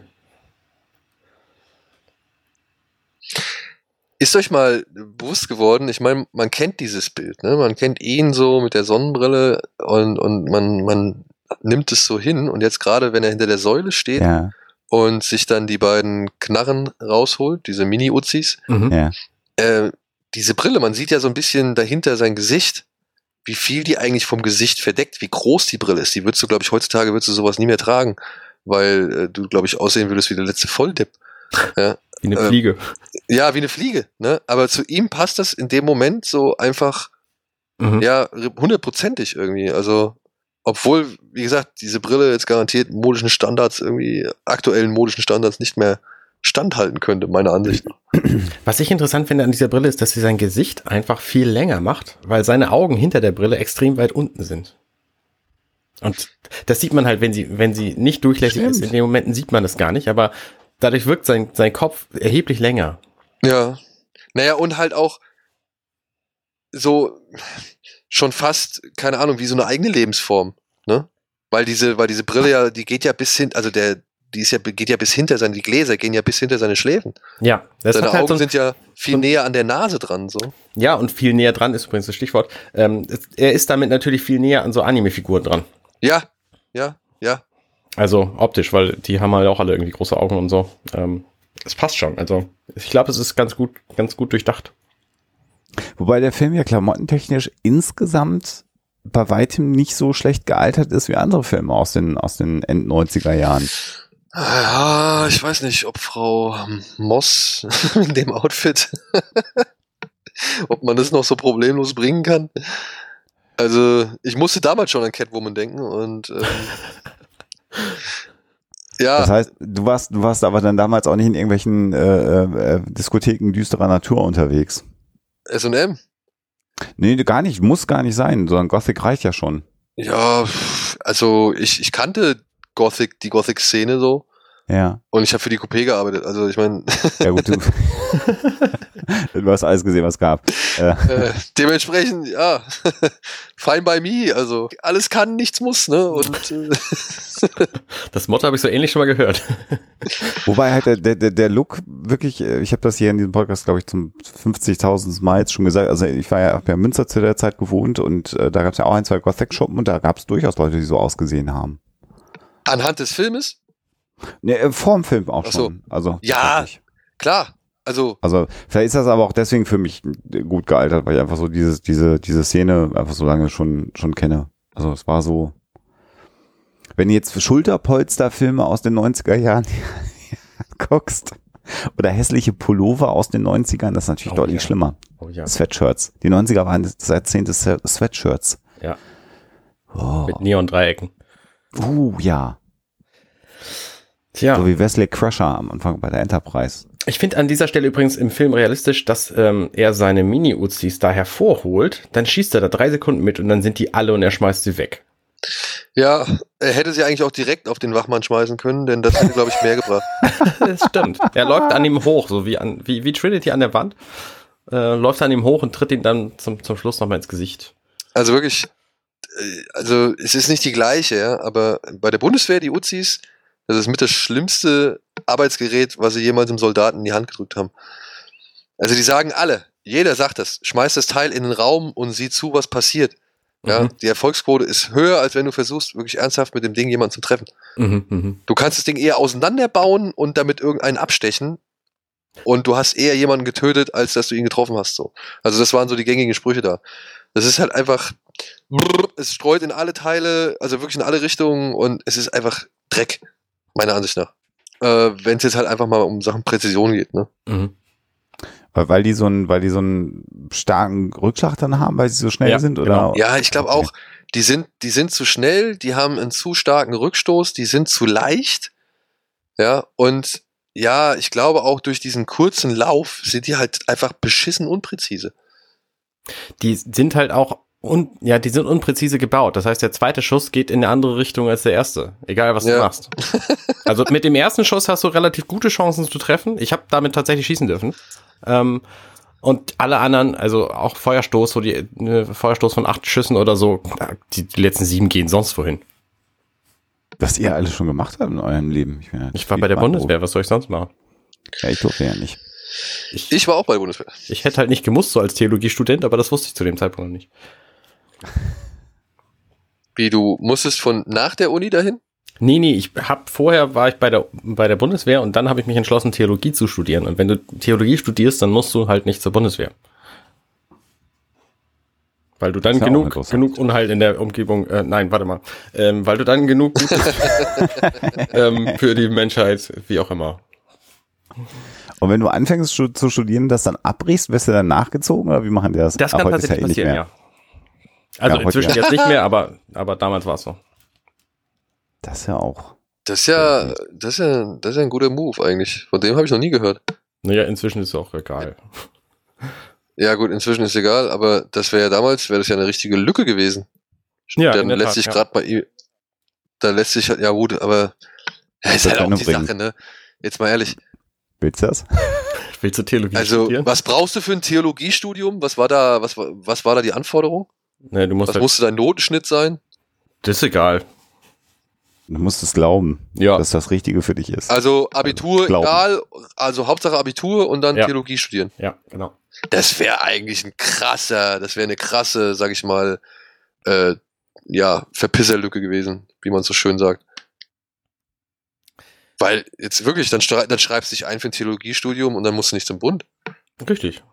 Ist euch mal bewusst geworden, ich meine, man kennt dieses Bild, ne? Man kennt ihn so mit der Sonnenbrille und, und man, man nimmt es so hin und jetzt gerade, wenn er hinter der Säule steht, ja und sich dann die beiden Knarren rausholt, diese Mini-Uzis. Mhm. Ja. Äh, diese Brille, man sieht ja so ein bisschen dahinter sein Gesicht, wie viel die eigentlich vom Gesicht verdeckt, wie groß die Brille ist. Die würdest du, glaube ich, heutzutage würdest du sowas nie mehr tragen, weil äh, du, glaube ich, aussehen würdest wie der letzte Volldepp. Ja. Wie eine Fliege. Äh, ja, wie eine Fliege. Ne? Aber zu ihm passt das in dem Moment so einfach, mhm. ja, hundertprozentig irgendwie. Also obwohl, wie gesagt, diese Brille jetzt garantiert modischen Standards, irgendwie aktuellen modischen Standards nicht mehr standhalten könnte, meiner Ansicht nach. Was ich interessant finde an dieser Brille ist, dass sie sein Gesicht einfach viel länger macht, weil seine Augen hinter der Brille extrem weit unten sind. Und das sieht man halt, wenn sie, wenn sie nicht durchlässig Stimmt. ist, in den Momenten sieht man das gar nicht, aber dadurch wirkt sein, sein Kopf erheblich länger. Ja. Naja, und halt auch so, schon fast, keine Ahnung, wie so eine eigene Lebensform, ne? Weil diese, weil diese Brille ja, die geht ja bis hin, also der, die ist ja, geht ja bis hinter seine, die Gläser gehen ja bis hinter seine Schläfen. Ja, das seine halt Augen so sind ja viel so näher an der Nase dran, so. Ja, und viel näher dran ist übrigens das Stichwort. Ähm, er ist damit natürlich viel näher an so Anime-Figuren dran. Ja, ja, ja. Also optisch, weil die haben halt auch alle irgendwie große Augen und so. Ähm, es passt schon. Also ich glaube, es ist ganz gut, ganz gut durchdacht. Wobei der Film ja klamottentechnisch insgesamt bei weitem nicht so schlecht gealtert ist wie andere Filme aus den, aus den End 90er Jahren. Ja, ich weiß nicht, ob Frau Moss in dem Outfit, ob man das noch so problemlos bringen kann. Also, ich musste damals schon an Catwoman denken und ähm, ja. Das heißt, du warst, du warst aber dann damals auch nicht in irgendwelchen äh, äh, Diskotheken düsterer Natur unterwegs. SM? Nee, gar nicht, muss gar nicht sein, sondern Gothic reicht ja schon. Ja, also ich, ich kannte Gothic, die Gothic-Szene so. Ja. Und ich habe für die Coupé gearbeitet. Also ich meine. Ja gut, du, du hast alles gesehen, was es gab. Äh, dementsprechend, ja, fine by me. Also alles kann, nichts muss, ne? Und äh, das Motto habe ich so ähnlich schon mal gehört. Wobei halt der, der, der Look wirklich, äh, ich habe das hier in diesem Podcast, glaube ich, zum 50.000 Mal jetzt schon gesagt. Also ich war ja auch bei Münster zu der Zeit gewohnt und äh, da gab es ja auch ein, zwei Gothic-Shoppen und da gab es durchaus Leute, die so ausgesehen haben. Anhand des Filmes? Ne, äh, vor dem Film auch so. schon. Also, ja, klar. Also, also vielleicht ist das aber auch deswegen für mich gut gealtert, weil ich einfach so dieses, diese, diese Szene einfach so lange schon, schon kenne. Also es war so, wenn du jetzt Schulterpolster-Filme aus den 90er Jahren guckst oder hässliche Pullover aus den 90ern, das ist natürlich oh, deutlich ja. schlimmer. Oh, ja. Sweatshirts. Die 90er waren das Jahrzehnt des Sweatshirts. Ja. Oh. Mit Neon-Dreiecken. Uh, ja. Tja. So wie Wesley Crusher am Anfang bei der Enterprise. Ich finde an dieser Stelle übrigens im Film realistisch, dass ähm, er seine Mini-Uzis da hervorholt, dann schießt er da drei Sekunden mit und dann sind die alle und er schmeißt sie weg. Ja, er hätte sie eigentlich auch direkt auf den Wachmann schmeißen können, denn das hätte, glaube ich, mehr gebracht. das stimmt. Er läuft an ihm hoch, so wie, an, wie, wie Trinity an der Wand. Äh, läuft an ihm hoch und tritt ihn dann zum, zum Schluss nochmal ins Gesicht. Also wirklich, äh, also es ist nicht die gleiche, ja, aber bei der Bundeswehr, die Uzis, das ist mit das schlimmste Arbeitsgerät, was sie jemals einem Soldaten in die Hand gedrückt haben. Also die sagen alle, jeder sagt das, schmeißt das Teil in den Raum und sieh zu, was passiert. Ja, Mhm. die Erfolgsquote ist höher, als wenn du versuchst, wirklich ernsthaft mit dem Ding jemanden zu treffen. Mhm, mhm. Du kannst das Ding eher auseinanderbauen und damit irgendeinen abstechen. Und du hast eher jemanden getötet, als dass du ihn getroffen hast. So. Also das waren so die gängigen Sprüche da. Das ist halt einfach, brrr, es streut in alle Teile, also wirklich in alle Richtungen und es ist einfach Dreck, meiner Ansicht nach. Äh, wenn es jetzt halt einfach mal um Sachen Präzision geht. Ne? Mhm. Weil, weil die so einen, weil die so einen starken Rückschlag dann haben, weil sie so schnell Ja, sind, oder? genau. Ja, ich glaube Okay. auch, die sind, die sind zu schnell, die haben einen zu starken Rückstoß, die sind zu leicht. Ja, und ja, ich glaube auch durch diesen kurzen Lauf sind die halt einfach beschissen unpräzise. Die sind halt auch un, ja, die sind unpräzise gebaut. Das heißt, der zweite Schuss geht in eine andere Richtung als der erste, egal was du Ja. machst. Also mit dem ersten Schuss hast du relativ gute Chancen zu treffen. Ich habe damit tatsächlich schießen dürfen. Ähm, und alle anderen, also auch Feuerstoß, so die ne, Feuerstoß von acht Schüssen oder so, die, die letzten sieben gehen sonst wohin. Was ihr alles schon gemacht habt in eurem Leben. Ich, bin ja Ich war bei der Bundeswehr, was soll ich sonst machen? Ja, ich durfte ja nicht. Ich, Ich war auch bei der Bundeswehr. ich hätte halt nicht gemusst, so als Theologiestudent, aber das wusste ich zu dem Zeitpunkt noch nicht. Wie du musstest von nach der Uni dahin? Nee, nee, ich hab vorher war ich bei der bei der Bundeswehr und dann habe ich mich entschlossen, Theologie zu studieren. Und wenn du Theologie studierst, dann musst du halt nicht zur Bundeswehr. Weil du dann ja genug, genug Unheil in der Umgebung, äh, nein, warte mal, ähm, weil du dann genug Gutes ähm, für die Menschheit, wie auch immer. Und wenn du anfängst zu studieren, das dann abbrichst, wirst du dann nachgezogen oder wie machen die das? Das kann tatsächlich eh nicht passieren, mehr. ja. Also Ja, inzwischen ja. jetzt nicht mehr, aber, aber damals war es so. Das ist ja auch. Das ist ja, das ist ja, das ist ja ein guter Move eigentlich. Von dem habe ich noch nie gehört. Naja, inzwischen ist es auch egal. Ja gut, inzwischen ist egal, aber das wäre ja damals, wäre das ja eine richtige Lücke gewesen. Ja, Dann in der lässt Tat, sich ja. gerade bei ihm, da lässt sich halt, ja gut, aber ja, ist halt auch die bringen. Sache, ne? Jetzt mal ehrlich. Willst du das? Willst du Theologie Also, studieren? was brauchst du für ein Theologiestudium? Was war da, was war, was war da die Anforderung? Nee, du musst Was halt, musste dein Notenschnitt sein? das ist egal. Du musst es glauben, Ja. dass das Richtige für dich ist. Also Abitur Glauben. egal, also Hauptsache Abitur und dann Ja. Theologie studieren. Ja, genau. Das wäre eigentlich ein krasser, das wäre eine krasse, sag ich mal, äh, ja, Verpisserlücke gewesen, wie man so schön sagt. Weil jetzt wirklich, dann, dann schreibst du dich ein für ein Theologiestudium und dann musst du nicht zum Bund. Richtig.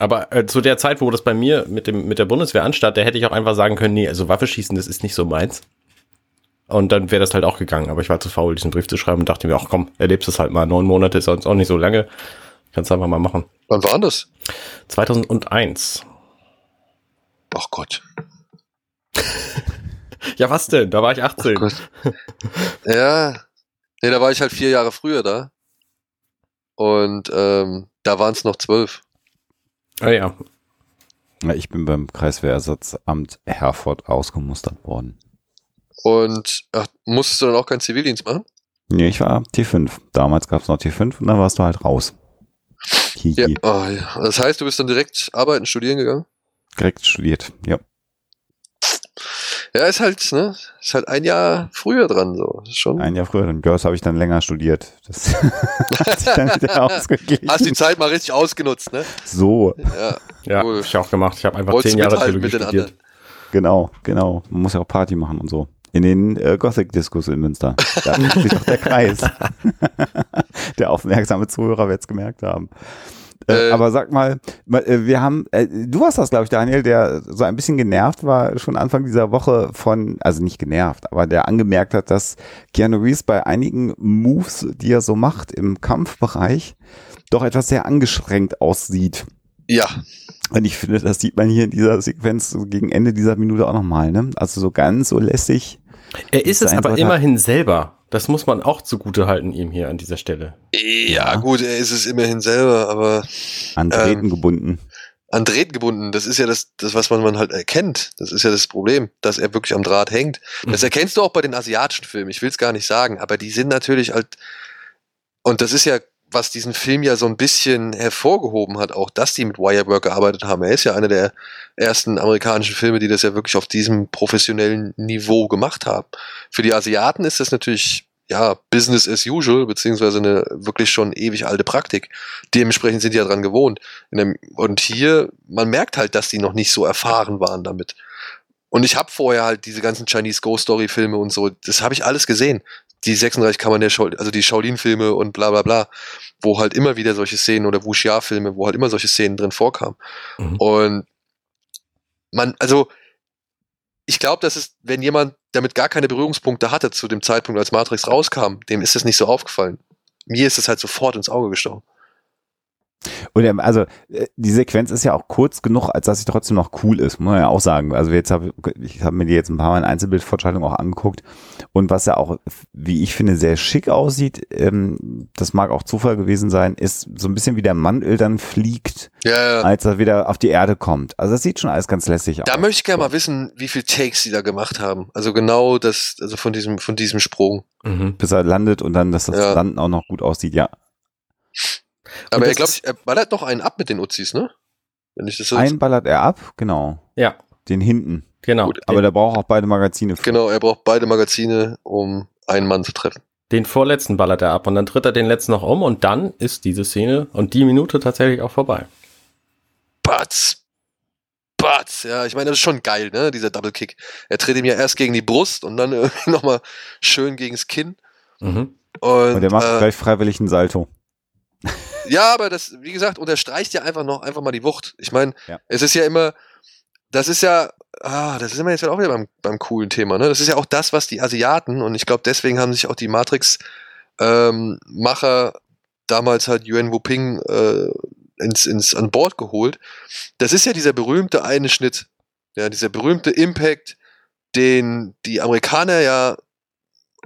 Aber äh, zu der Zeit, wo das bei mir mit, dem, mit der Bundeswehr anstand, da hätte ich auch einfach sagen können, nee, also Waffe schießen, das ist nicht so meins. Und dann wäre das halt auch gegangen. Aber ich war zu faul, diesen Brief zu schreiben und dachte mir, ach komm, erlebst es halt mal. Neun Monate ist sonst auch nicht so lange. Kannst einfach mal machen. Wann war das? 2001. Ach Gott. Ja, was denn? Da war ich 18. Gott. ja. Nee, da war ich halt vier Jahre früher da. Und ähm, da waren es noch zwölf. Ah ja. Ja, ich bin beim Kreiswehrersatzamt Herford ausgemustert worden. Und ach, musstest du dann auch keinen Zivildienst machen? Nee, ich war T5. Damals gab es noch T5 und dann warst du halt raus. Ja. Oh, ja. Das heißt, du bist dann direkt arbeiten, studieren gegangen? Direkt studiert. Ja. Ja, ist halt, ne? Ist halt ein Jahr früher dran, so. Schon. Ein Jahr früher. Und Girls habe ich dann länger studiert. Das hat sich dann wieder ausgeglichen. Hast die Zeit mal richtig ausgenutzt, ne? So, Ja. Ja, Cool. hab ich auch gemacht. Ich habe einfach Wolltest zehn Jahre Theologie mit den studiert. anderen. genau, genau. Man muss ja auch Party machen und so. In den äh, Gothic-Diskus in Münster. Da schließt sich auch der Kreis. der aufmerksame Zuhörer wird es gemerkt haben. Äh, Äh. aber sag mal, ma- äh, wir haben, äh, du warst das, glaube ich, Daniel, der so ein bisschen genervt war schon Anfang dieser Woche von, also nicht genervt, aber der angemerkt hat, dass Keanu Reeves bei einigen Moves, die er so macht im Kampfbereich, doch etwas sehr angeschränkt aussieht. Ja. Und ich finde, das sieht man hier in dieser Sequenz so gegen Ende dieser Minute auch nochmal, ne? Also so ganz so lässig. Er ist es aber immerhin selber. Das muss man auch zugute halten ihm hier an dieser Stelle. Ja, ja. gut, er ist es immerhin selber, aber. An Drähten ähm, gebunden. An Drähten gebunden. Das ist ja das, das, was man, halt erkennt. Das ist ja das Problem, dass er wirklich am Draht hängt. Das erkennst du auch bei den asiatischen Filmen. Ich will es gar nicht sagen, aber die sind natürlich halt, und das ist ja was diesen Film ja so ein bisschen hervorgehoben hat, auch dass die mit Wirework gearbeitet haben. Er ist ja einer der ersten amerikanischen Filme, die das ja wirklich auf diesem professionellen Niveau gemacht haben. Für die Asiaten ist das natürlich ja Business as usual, beziehungsweise eine wirklich schon ewig alte Praktik. Dementsprechend sind die ja dran gewohnt. Und hier, man merkt halt, dass die noch nicht so erfahren waren damit. Und ich habe vorher halt diese ganzen Chinese Ghost Story Filme und so, das habe ich alles gesehen die 36 Kammern der Shaolin, also die Shaolin-Filme und bla bla bla, wo halt immer wieder solche Szenen oder Wuxia-Filme, wo halt immer solche Szenen drin vorkamen. Mhm. Und man, also ich glaube, dass es, wenn jemand damit gar keine Berührungspunkte hatte zu dem Zeitpunkt, als Matrix rauskam, dem ist es nicht so aufgefallen. Mir ist es halt sofort ins Auge gestochen. Und ähm, also äh, die Sequenz ist ja auch kurz genug, als dass sie trotzdem noch cool ist, muss man ja auch sagen. Also jetzt habe ich habe mir die jetzt ein paar Mal in Einzelbildvorstellungen auch angeguckt und was ja auch, wie ich finde, sehr schick aussieht, ähm, das mag auch Zufall gewesen sein, ist so ein bisschen wie der Mantel dann fliegt, ja, ja. als er wieder auf die Erde kommt. Also das sieht schon alles ganz lässig aus. Da möchte ich gerne mal wissen, wie viele Takes sie da gemacht haben. Also genau das, also von diesem von diesem Sprung. Mhm. Bis er landet und dann, dass das ja. Landen auch noch gut aussieht, ja. Aber er glaubt, er ballert noch einen ab mit den Uzis, ne? Wenn ich das so einen ballert er ab, genau. Ja. Den hinten. Genau. Gut, aber der braucht auch beide Magazine. Für. Genau, er braucht beide Magazine, um einen Mann zu treffen. Den vorletzten ballert er ab und dann tritt er den letzten noch um und dann ist diese Szene und die Minute tatsächlich auch vorbei. Batz. Batz. Ja, ich meine, das ist schon geil, ne? Dieser Double Kick. Er tritt ihm ja erst gegen die Brust und dann irgendwie nochmal schön gegens Kinn. Mhm. Und, und der macht äh, gleich freiwillig einen Salto. Ja, aber das, wie gesagt, unterstreicht ja einfach noch einfach mal die Wucht. Ich meine, ja. es ist ja immer, das ist ja, ah, das ist immer jetzt auch wieder beim, beim coolen Thema, ne? Das ist ja auch das, was die Asiaten, und ich glaube, deswegen haben sich auch die Matrix-Macher ähm, damals halt Yuan Wuping äh, ins, ins an Bord geholt. Das ist ja dieser berühmte eine Schnitt, ja, dieser berühmte Impact, den die Amerikaner ja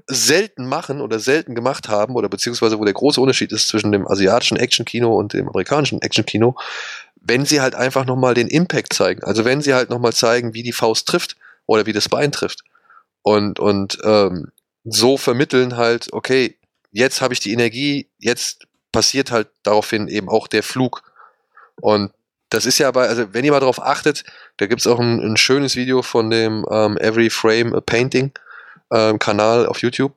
selten machen oder selten gemacht haben oder beziehungsweise wo der große Unterschied ist zwischen dem asiatischen Actionkino und dem amerikanischen Actionkino, wenn sie halt einfach nochmal den Impact zeigen. Also wenn sie halt nochmal zeigen, wie die Faust trifft oder wie das Bein trifft. Und, und ähm, so vermitteln halt, okay, jetzt habe ich die Energie, jetzt passiert halt daraufhin eben auch der Flug. Und das ist ja bei, also wenn ihr mal darauf achtet, da gibt's auch ein, ein schönes Video von dem ähm, Every Frame a Painting ähm, Kanal auf YouTube,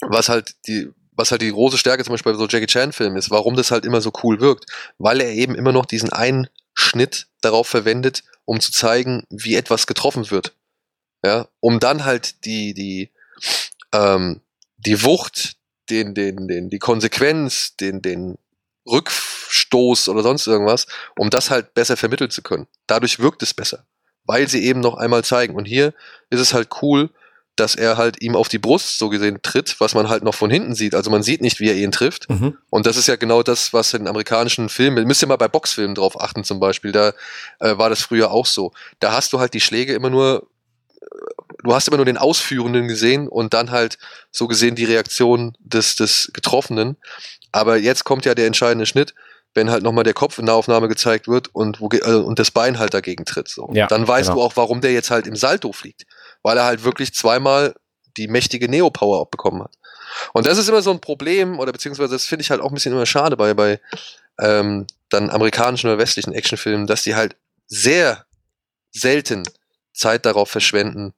was halt die, was halt die große Stärke zum Beispiel bei so Jackie Chan Filmen ist, warum das halt immer so cool wirkt, weil er eben immer noch diesen einen Schnitt darauf verwendet, um zu zeigen, wie etwas getroffen wird. Ja, um dann halt die, die, ähm, die Wucht, den, den, den, die Konsequenz, den, den Rückstoß oder sonst irgendwas, um das halt besser vermitteln zu können. Dadurch wirkt es besser, weil sie eben noch einmal zeigen. Und hier ist es halt cool, dass er halt ihm auf die Brust so gesehen tritt, was man halt noch von hinten sieht. Also man sieht nicht, wie er ihn trifft. Mhm. Und das ist ja genau das, was in amerikanischen Filmen, müsst ihr mal bei Boxfilmen drauf achten zum Beispiel, da äh, war das früher auch so. Da hast du halt die Schläge immer nur, äh, du hast immer nur den Ausführenden gesehen und dann halt so gesehen die Reaktion des, des Getroffenen. Aber jetzt kommt ja der entscheidende Schnitt wenn halt nochmal der Kopf in der Aufnahme gezeigt wird und, wo, äh, und das Bein halt dagegen tritt. So. Ja, dann weißt genau. du auch, warum der jetzt halt im Salto fliegt weil er halt wirklich zweimal die mächtige Neo-Power abbekommen hat. Und das ist immer so ein Problem, oder beziehungsweise das finde ich halt auch ein bisschen immer schade bei, bei ähm, dann amerikanischen oder westlichen Actionfilmen, dass die halt sehr selten Zeit darauf verschwenden,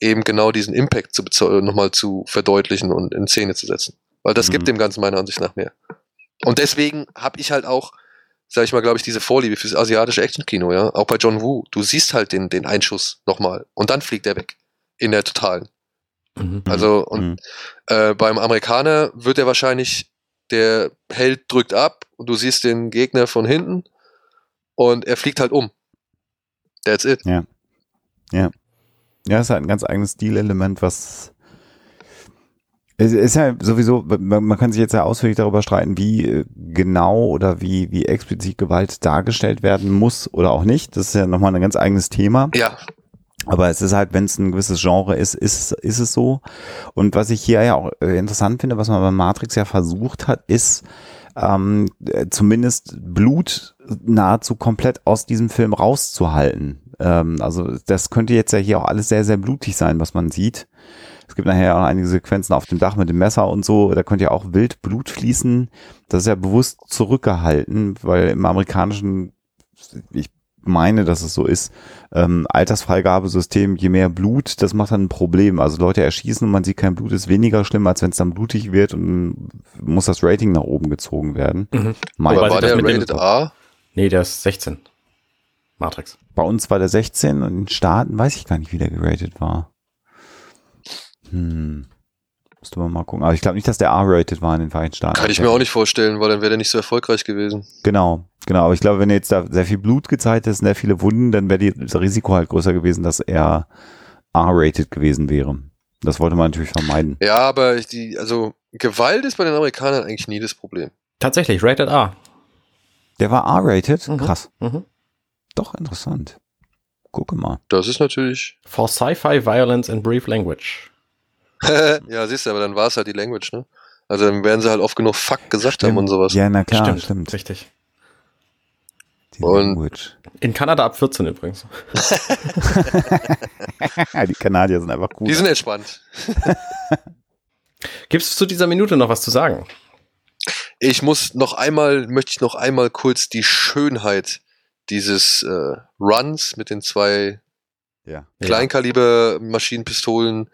eben genau diesen Impact zu nochmal zu verdeutlichen und in Szene zu setzen. Weil das mhm. gibt dem Ganzen meiner Ansicht nach mehr. Und deswegen habe ich halt auch, sag ich mal, glaube ich, diese Vorliebe fürs asiatische Actionkino, ja. Auch bei John Woo. Du siehst halt den, den Einschuss nochmal und dann fliegt er weg in der totalen. Mhm. Also und mhm. äh, beim Amerikaner wird er wahrscheinlich, der Held drückt ab und du siehst den Gegner von hinten und er fliegt halt um. That's it. Ja. Ja. Ja, ist halt ein ganz eigenes Stilelement, was Es ist ja sowieso, man kann sich jetzt ja ausführlich darüber streiten, wie äh, genau oder wie, wie explizit Gewalt dargestellt werden muss oder auch nicht. Das ist ja nochmal ein ganz eigenes Thema. Ja. Aber es ist halt, wenn es ein gewisses Genre ist, ist, ist es so. Und was ich hier ja auch äh, interessant finde, was man bei Matrix ja versucht hat, ist ähm, zumindest Blut nahezu komplett aus diesem Film rauszuhalten. Ähm, also das könnte jetzt ja hier auch alles sehr, sehr blutig sein, was man sieht. Es gibt nachher auch einige Sequenzen auf dem Dach mit dem Messer und so. Da könnte ja auch wild Blut fließen. Das ist ja bewusst zurückgehalten, weil im amerikanischen, ich meine, dass es so ist, ähm, Altersfreigabesystem, je mehr Blut, das macht dann ein Problem. Also Leute erschießen und man sieht kein Blut, ist weniger schlimm, als wenn es dann blutig wird und muss das Rating nach oben gezogen werden. Mhm. Aber war der Rated A? Nee, der ist 16. Matrix. Bei uns war der 16 und in den Staaten weiß ich gar nicht, wie der geratet war. Hm. Müsste man mal gucken. Aber ich glaube nicht, dass der R-rated war in den Vereinigten Staaten. Kann ich mir auch nicht vorstellen, weil dann wäre der nicht so erfolgreich gewesen. Genau, genau. Aber ich glaube, wenn jetzt da sehr viel Blut gezeigt ist, sehr viele Wunden, dann wäre das Risiko halt größer gewesen, dass er R-rated gewesen wäre. Das wollte man natürlich vermeiden. Ja, aber die, also Gewalt ist bei den Amerikanern eigentlich nie das Problem. Tatsächlich, rated R. Der war R-rated? Mhm. Krass. Mhm. Doch, interessant. Gucke mal. Das ist natürlich. For Sci-Fi Violence and Brief Language. ja, siehst du, aber dann war es halt die Language, ne? Also dann werden sie halt oft genug Fuck gesagt stimmt. haben und sowas. Ja, na klar, stimmt. stimmt. Richtig. Die und Language. In Kanada ab 14 übrigens. die Kanadier sind einfach gut. Die sind entspannt. Gibt es zu dieser Minute noch was zu sagen? Ich muss noch einmal, möchte ich noch einmal kurz die Schönheit dieses äh, Runs mit den zwei ja. Kleinkaliber-Maschinenpistolen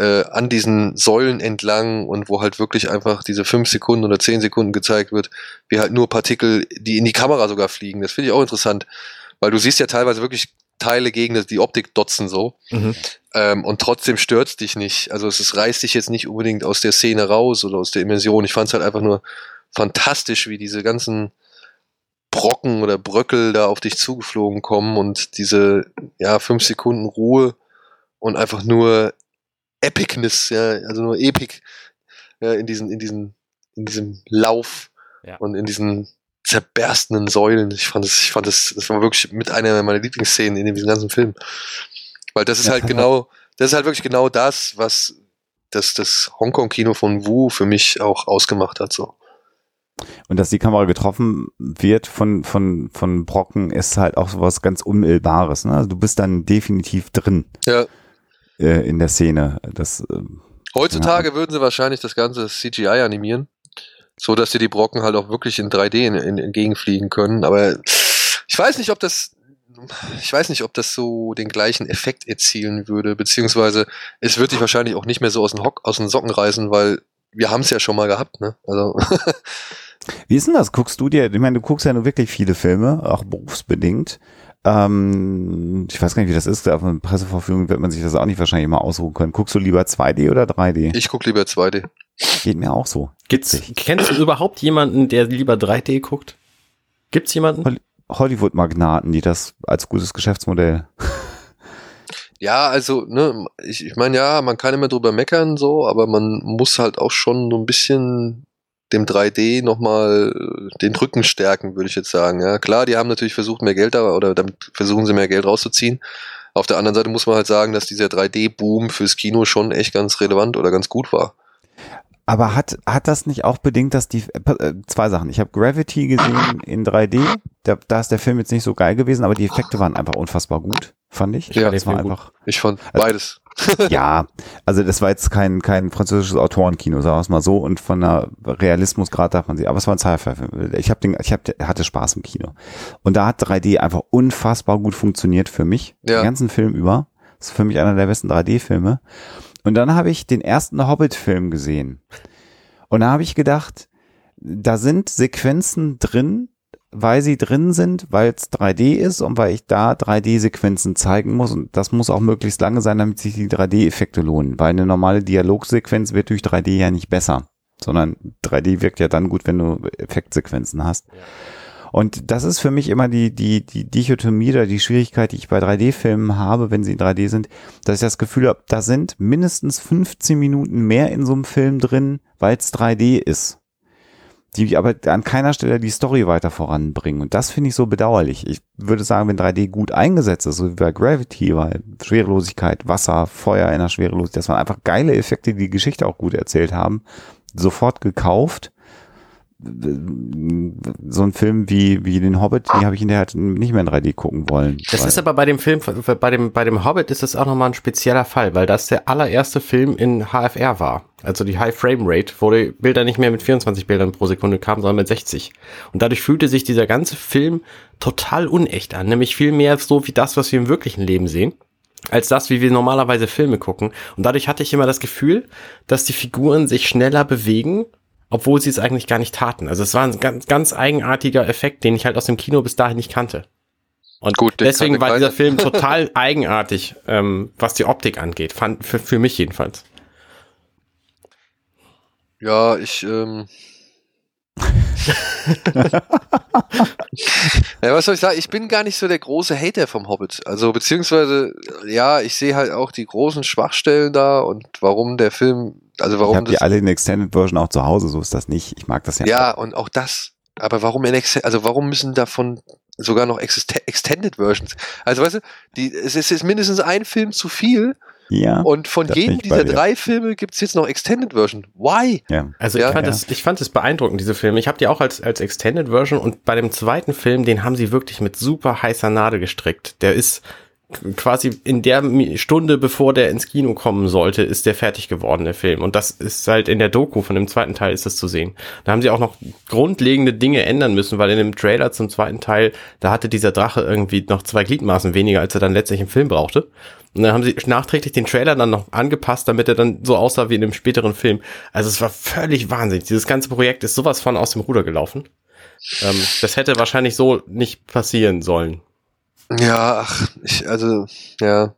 äh, an diesen Säulen entlang und wo halt wirklich einfach diese fünf Sekunden oder zehn Sekunden gezeigt wird, wie halt nur Partikel, die in die Kamera sogar fliegen. Das finde ich auch interessant, weil du siehst ja teilweise wirklich Teile gegen die Optik dotzen so. Mhm. Ähm, und trotzdem stört's dich nicht. Also es, es reißt dich jetzt nicht unbedingt aus der Szene raus oder aus der Immersion. Ich fand es halt einfach nur fantastisch, wie diese ganzen Brocken oder Bröckel da auf dich zugeflogen kommen und diese ja fünf Sekunden Ruhe und einfach nur Epicness, ja, also nur Epic ja, in diesen, in diesen, in diesem Lauf ja. und in diesen zerberstenden Säulen. Ich fand das, ich fand das, das war wirklich mit einer meiner Lieblingsszenen in diesem ganzen Film. Weil das ist halt genau, das ist halt wirklich genau das, was das, das Hongkong-Kino von Wu für mich auch ausgemacht hat, so. Und dass die Kamera getroffen wird von, von, von Brocken ist halt auch sowas ganz Unmittelbares. Ne? Also du bist dann definitiv drin. Ja äh, in der Szene. Das, äh, Heutzutage ja. würden sie wahrscheinlich das ganze CGI animieren, so dass sie die Brocken halt auch wirklich in 3D in, in, entgegenfliegen können. Aber ich weiß nicht, ob das ich weiß nicht, ob das so den gleichen Effekt erzielen würde, beziehungsweise es wird dich wahrscheinlich auch nicht mehr so aus den, Hock, aus den Socken reißen, weil wir haben es ja schon mal gehabt, ne? Also. Wie ist denn das? Guckst du dir, ich meine, du guckst ja nur wirklich viele Filme, auch berufsbedingt. Ähm, ich weiß gar nicht, wie das ist. Auf einer Presseverfügung wird man sich das auch nicht wahrscheinlich immer ausruhen können. Guckst du lieber 2D oder 3D? Ich guck lieber 2D. Geht mir auch so. Gibt's, kennst du überhaupt jemanden, der lieber 3D guckt? Gibt's jemanden? Hollywood-Magnaten, die das als gutes Geschäftsmodell. Ja, also, ne, ich, ich meine, ja, man kann immer drüber meckern, so, aber man muss halt auch schon so ein bisschen dem 3D nochmal den Rücken stärken, würde ich jetzt sagen. Ja, klar, die haben natürlich versucht, mehr Geld da oder damit versuchen sie mehr Geld rauszuziehen. Auf der anderen Seite muss man halt sagen, dass dieser 3D-Boom fürs Kino schon echt ganz relevant oder ganz gut war. Aber hat, hat das nicht auch bedingt, dass die, äh, zwei Sachen. Ich habe Gravity gesehen in 3D. Da, da ist der Film jetzt nicht so geil gewesen, aber die Effekte waren einfach unfassbar gut, fand ich. Ja, das war einfach. Ich fand also, beides. ja, also das war jetzt kein, kein französisches Autorenkino, sagen wir es mal so. Und von der Realismusgrad darf man sie, aber es war ein Sci-Fi-Film. Ich habe den, ich hab, hatte Spaß im Kino. Und da hat 3D einfach unfassbar gut funktioniert für mich. Ja. Den ganzen Film über. Das ist für mich einer der besten 3D-Filme. Und dann habe ich den ersten Hobbit-Film gesehen. Und da habe ich gedacht, da sind Sequenzen drin, weil sie drin sind, weil es 3D ist und weil ich da 3D-Sequenzen zeigen muss. Und das muss auch möglichst lange sein, damit sich die 3D-Effekte lohnen. Weil eine normale Dialogsequenz wird durch 3D ja nicht besser. Sondern 3D wirkt ja dann gut, wenn du Effektsequenzen hast. Ja. Und das ist für mich immer die, die, die Dichotomie oder die Schwierigkeit, die ich bei 3D-Filmen habe, wenn sie in 3D sind, dass ich das Gefühl habe, da sind mindestens 15 Minuten mehr in so einem Film drin, weil es 3D ist. Die aber an keiner Stelle die Story weiter voranbringen. Und das finde ich so bedauerlich. Ich würde sagen, wenn 3D gut eingesetzt ist, so wie bei Gravity, weil Schwerelosigkeit, Wasser, Feuer in der Schwerelosigkeit, das waren einfach geile Effekte, die die Geschichte auch gut erzählt haben, sofort gekauft so ein Film wie, wie den Hobbit, die habe ich in der halt nicht mehr in 3D gucken wollen. Das ist aber bei dem Film, bei dem, bei dem Hobbit ist das auch nochmal ein spezieller Fall, weil das der allererste Film in HFR war. Also die High Frame Rate, wo die Bilder nicht mehr mit 24 Bildern pro Sekunde kamen, sondern mit 60. Und dadurch fühlte sich dieser ganze Film total unecht an, nämlich viel mehr so wie das, was wir im wirklichen Leben sehen als das, wie wir normalerweise Filme gucken. Und dadurch hatte ich immer das Gefühl, dass die Figuren sich schneller bewegen obwohl sie es eigentlich gar nicht taten. Also es war ein ganz, ganz eigenartiger Effekt, den ich halt aus dem Kino bis dahin nicht kannte. Und Gut, deswegen war dieser Film total eigenartig, ähm, was die Optik angeht, fand, für, für mich jedenfalls. Ja, ich, ähm, ja, was soll ich sagen? Ich bin gar nicht so der große Hater vom Hobbit. Also, beziehungsweise, ja, ich sehe halt auch die großen Schwachstellen da und warum der Film, also warum. Ich habe die alle in Extended Version auch zu Hause, so ist das nicht. Ich mag das ja. Ja, und auch das. Aber warum in Ex also warum müssen davon sogar noch Extended Versions? Also, weißt du, die, es ist mindestens ein Film zu viel ja. Und von jedem dieser drei Filme gibt es jetzt noch Extended Version. Why? Ja. Also ich, ja. fand ja. Das, ich fand es beeindruckend, diese Filme. Ich habe die auch als, als Extended Version und bei dem zweiten Film, den haben sie wirklich mit super heißer Nadel gestrickt. Der ist quasi in der Stunde, bevor der ins Kino kommen sollte, ist der fertig geworden, der Film. Und das ist halt in der Doku von dem zweiten Teil ist das zu sehen. Da haben sie auch noch grundlegende Dinge ändern müssen, weil in dem Trailer zum zweiten Teil, da hatte dieser Drache irgendwie noch zwei Gliedmaßen weniger, als er dann letztlich im Film brauchte. Und dann haben sie nachträglich den Trailer dann noch angepasst, damit er dann so aussah wie in dem späteren Film. Also es war völlig wahnsinnig. Dieses ganze Projekt ist sowas von aus dem Ruder gelaufen. Ähm, das hätte wahrscheinlich so nicht passieren sollen. Ja, ach, ich, also, ja.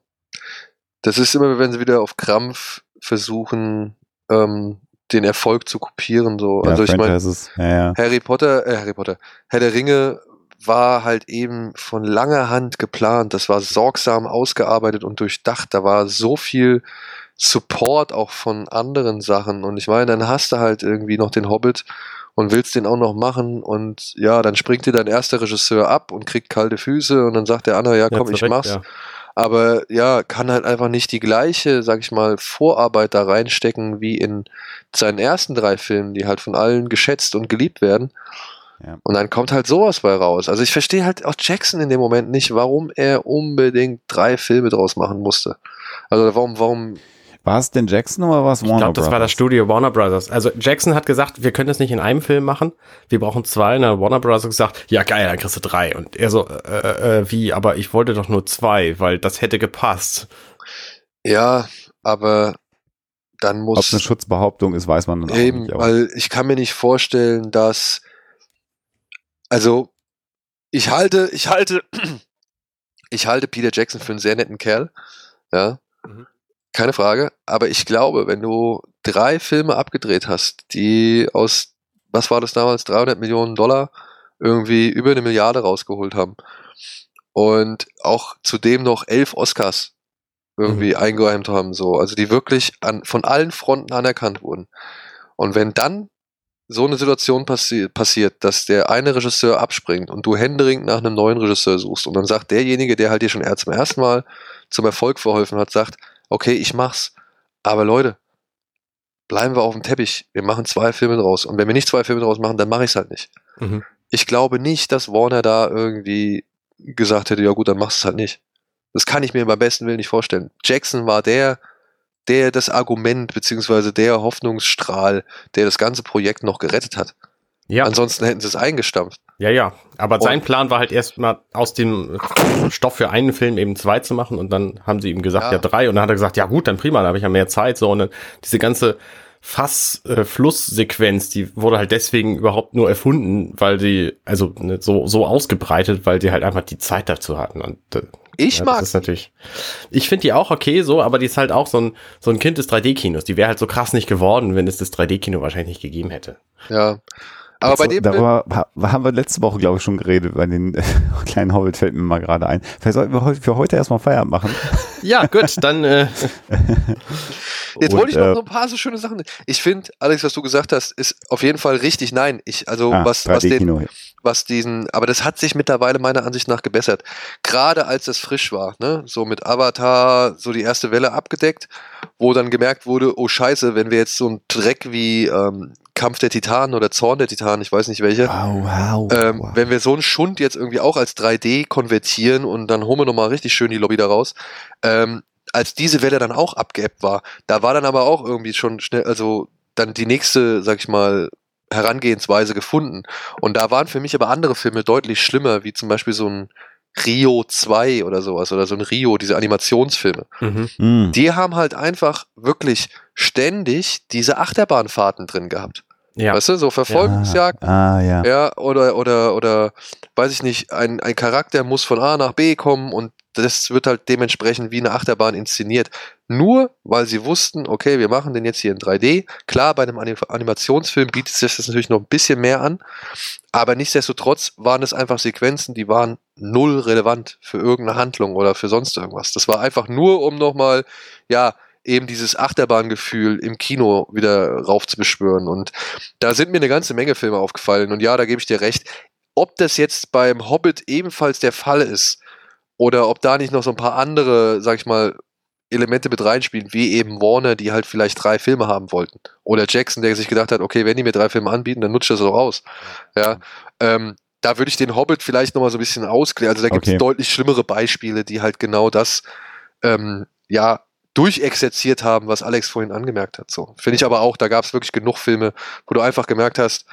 Das ist immer, wenn sie wieder auf Krampf versuchen, ähm, den Erfolg zu kopieren, so. Ja, also ich meine, ja, ja. Harry Potter, äh, Harry Potter, Herr der Ringe war halt eben von langer Hand geplant. Das war sorgsam ausgearbeitet und durchdacht. Da war so viel Support auch von anderen Sachen. Und ich meine, dann hast du halt irgendwie noch den Hobbit und willst den auch noch machen und ja, dann springt dir dein erster Regisseur ab und kriegt kalte Füße und dann sagt der andere, ja komm, ja, ich mach's. Ja. Aber ja, kann halt einfach nicht die gleiche, sag ich mal, Vorarbeit da reinstecken wie in seinen ersten drei Filmen, die halt von allen geschätzt und geliebt werden. Ja. Und dann kommt halt sowas bei raus. Also ich verstehe halt auch Jackson in dem Moment nicht, warum er unbedingt drei Filme draus machen musste. Also warum, warum war es denn Jackson oder war es Warner Ich glaube, das war das Studio Warner Brothers. Also Jackson hat gesagt, wir können das nicht in einem Film machen. Wir brauchen zwei. Und dann Warner Brothers hat gesagt, ja geil, dann kriegst du drei. Und er so, äh, äh, wie? Aber ich wollte doch nur zwei, weil das hätte gepasst. Ja, aber dann muss. Ob es eine Schutzbehauptung ist, weiß man dann eben, auch nicht. Weil ich kann mir nicht vorstellen, dass also ich halte, ich halte, ich halte Peter Jackson für einen sehr netten Kerl. Ja. Mhm. Keine Frage. Aber ich glaube, wenn du drei Filme abgedreht hast, die aus, was war das damals, 300 Millionen Dollar irgendwie über eine Milliarde rausgeholt haben und auch zudem noch elf Oscars irgendwie mhm. eingeräumt haben, so, also die wirklich an, von allen Fronten anerkannt wurden. Und wenn dann so eine Situation passi passiert, dass der eine Regisseur abspringt und du händeringend nach einem neuen Regisseur suchst und dann sagt derjenige, der halt dir schon zum ersten Mal zum Erfolg verholfen hat, sagt, okay, ich mach's, aber Leute, bleiben wir auf dem Teppich, wir machen zwei Filme draus und wenn wir nicht zwei Filme draus machen, dann mache ich's halt nicht. Mhm. Ich glaube nicht, dass Warner da irgendwie gesagt hätte, ja gut, dann machst du es halt nicht. Das kann ich mir beim besten Willen nicht vorstellen. Jackson war der, der das Argument beziehungsweise der Hoffnungsstrahl, der das ganze Projekt noch gerettet hat. Ja. Ansonsten hätten sie es eingestampft. Ja, ja. Aber und sein Plan war halt erstmal aus dem Stoff für einen Film eben zwei zu machen und dann haben sie ihm gesagt, ja, ja drei. Und dann hat er gesagt, ja gut, dann prima, dann habe ich ja mehr Zeit. So, und dann diese ganze Fass-Flusssequenz, äh, die wurde halt deswegen überhaupt nur erfunden, weil sie, also ne, so, so ausgebreitet, weil sie halt einfach die Zeit dazu hatten. Und äh, ich ja, mag. Das ist natürlich. Ich finde die auch okay so, aber die ist halt auch so ein, so ein Kind des 3D-Kinos. Die wäre halt so krass nicht geworden, wenn es das 3D-Kino wahrscheinlich nicht gegeben hätte. Ja. Aber bei dem darüber haben wir letzte Woche, glaube ich, schon geredet. Bei den kleinen Hobbit fällt mir mal gerade ein. Vielleicht sollten wir für heute erstmal Feierabend machen. Ja, gut, dann. Äh Jetzt wollte ich noch äh, so ein paar so schöne Sachen. Ich finde, Alex, was du gesagt hast, ist auf jeden Fall richtig. Nein, ich, also ah, was, was den, was diesen, aber das hat sich mittlerweile meiner Ansicht nach gebessert. Gerade als es frisch war, ne, so mit Avatar, so die erste Welle abgedeckt, wo dann gemerkt wurde, oh Scheiße, wenn wir jetzt so einen Dreck wie ähm, Kampf der Titanen oder Zorn der Titanen, ich weiß nicht welche, wow, wow, ähm, wow. wenn wir so einen Schund jetzt irgendwie auch als 3D konvertieren und dann holen wir nochmal richtig schön die Lobby da raus, ähm, als diese Welle dann auch abgeebbt war, da war dann aber auch irgendwie schon schnell, also dann die nächste, sag ich mal, Herangehensweise gefunden. Und da waren für mich aber andere Filme deutlich schlimmer, wie zum Beispiel so ein Rio 2 oder sowas oder so ein Rio, diese Animationsfilme. Mhm. mhm. Die haben halt einfach wirklich ständig diese Achterbahnfahrten drin gehabt. Ja. Weißt du, so Verfolgungsjagd. Ja. Ah, ja. ja. oder, oder, oder, weiß ich nicht, ein, ein Charakter muss von A nach B kommen und das wird halt dementsprechend wie eine Achterbahn inszeniert. Nur weil sie wussten, okay, wir machen den jetzt hier in 3D. Klar, bei einem Animationsfilm bietet sich das natürlich noch ein bisschen mehr an, aber nichtsdestotrotz waren es einfach Sequenzen, die waren null relevant für irgendeine Handlung oder für sonst irgendwas. Das war einfach nur, um nochmal, ja, eben dieses Achterbahngefühl im Kino wieder raufzubeschwören. Und da sind mir eine ganze Menge Filme aufgefallen. Und ja, da gebe ich dir recht. Ob das jetzt beim Hobbit ebenfalls der Fall ist, oder ob da nicht noch so ein paar andere, sag ich mal, Elemente mit reinspielen, wie eben Warner, die halt vielleicht drei Filme haben wollten. Oder Jackson, der sich gedacht hat, okay, wenn die mir drei Filme anbieten, dann nutze ich das auch aus. Ja, ähm, da würde ich den Hobbit vielleicht nochmal so ein bisschen ausklären. Also da gibt es okay. deutlich schlimmere Beispiele, die halt genau das, ähm, ja, durchexerziert haben, was Alex vorhin angemerkt hat. So. Finde ich aber auch, da gab es wirklich genug Filme, wo du einfach gemerkt hast,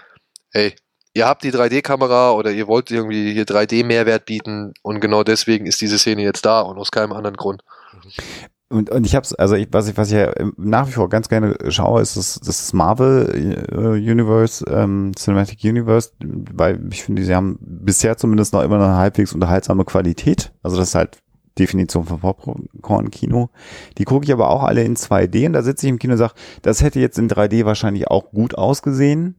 ey, ihr habt die 3D-Kamera oder ihr wollt irgendwie hier 3D-Mehrwert bieten und genau deswegen ist diese Szene jetzt da und aus keinem anderen Grund. Und, und ich habe also ich, was ich was ich nach wie vor ganz gerne schaue, ist das, das Marvel äh, Universe, ähm, Cinematic Universe, weil ich finde, sie haben bisher zumindest noch immer eine halbwegs unterhaltsame Qualität. Also das ist halt Definition von Popcorn-Kino. Die gucke ich aber auch alle in 2D und da sitze ich im Kino und sage, das hätte jetzt in 3D wahrscheinlich auch gut ausgesehen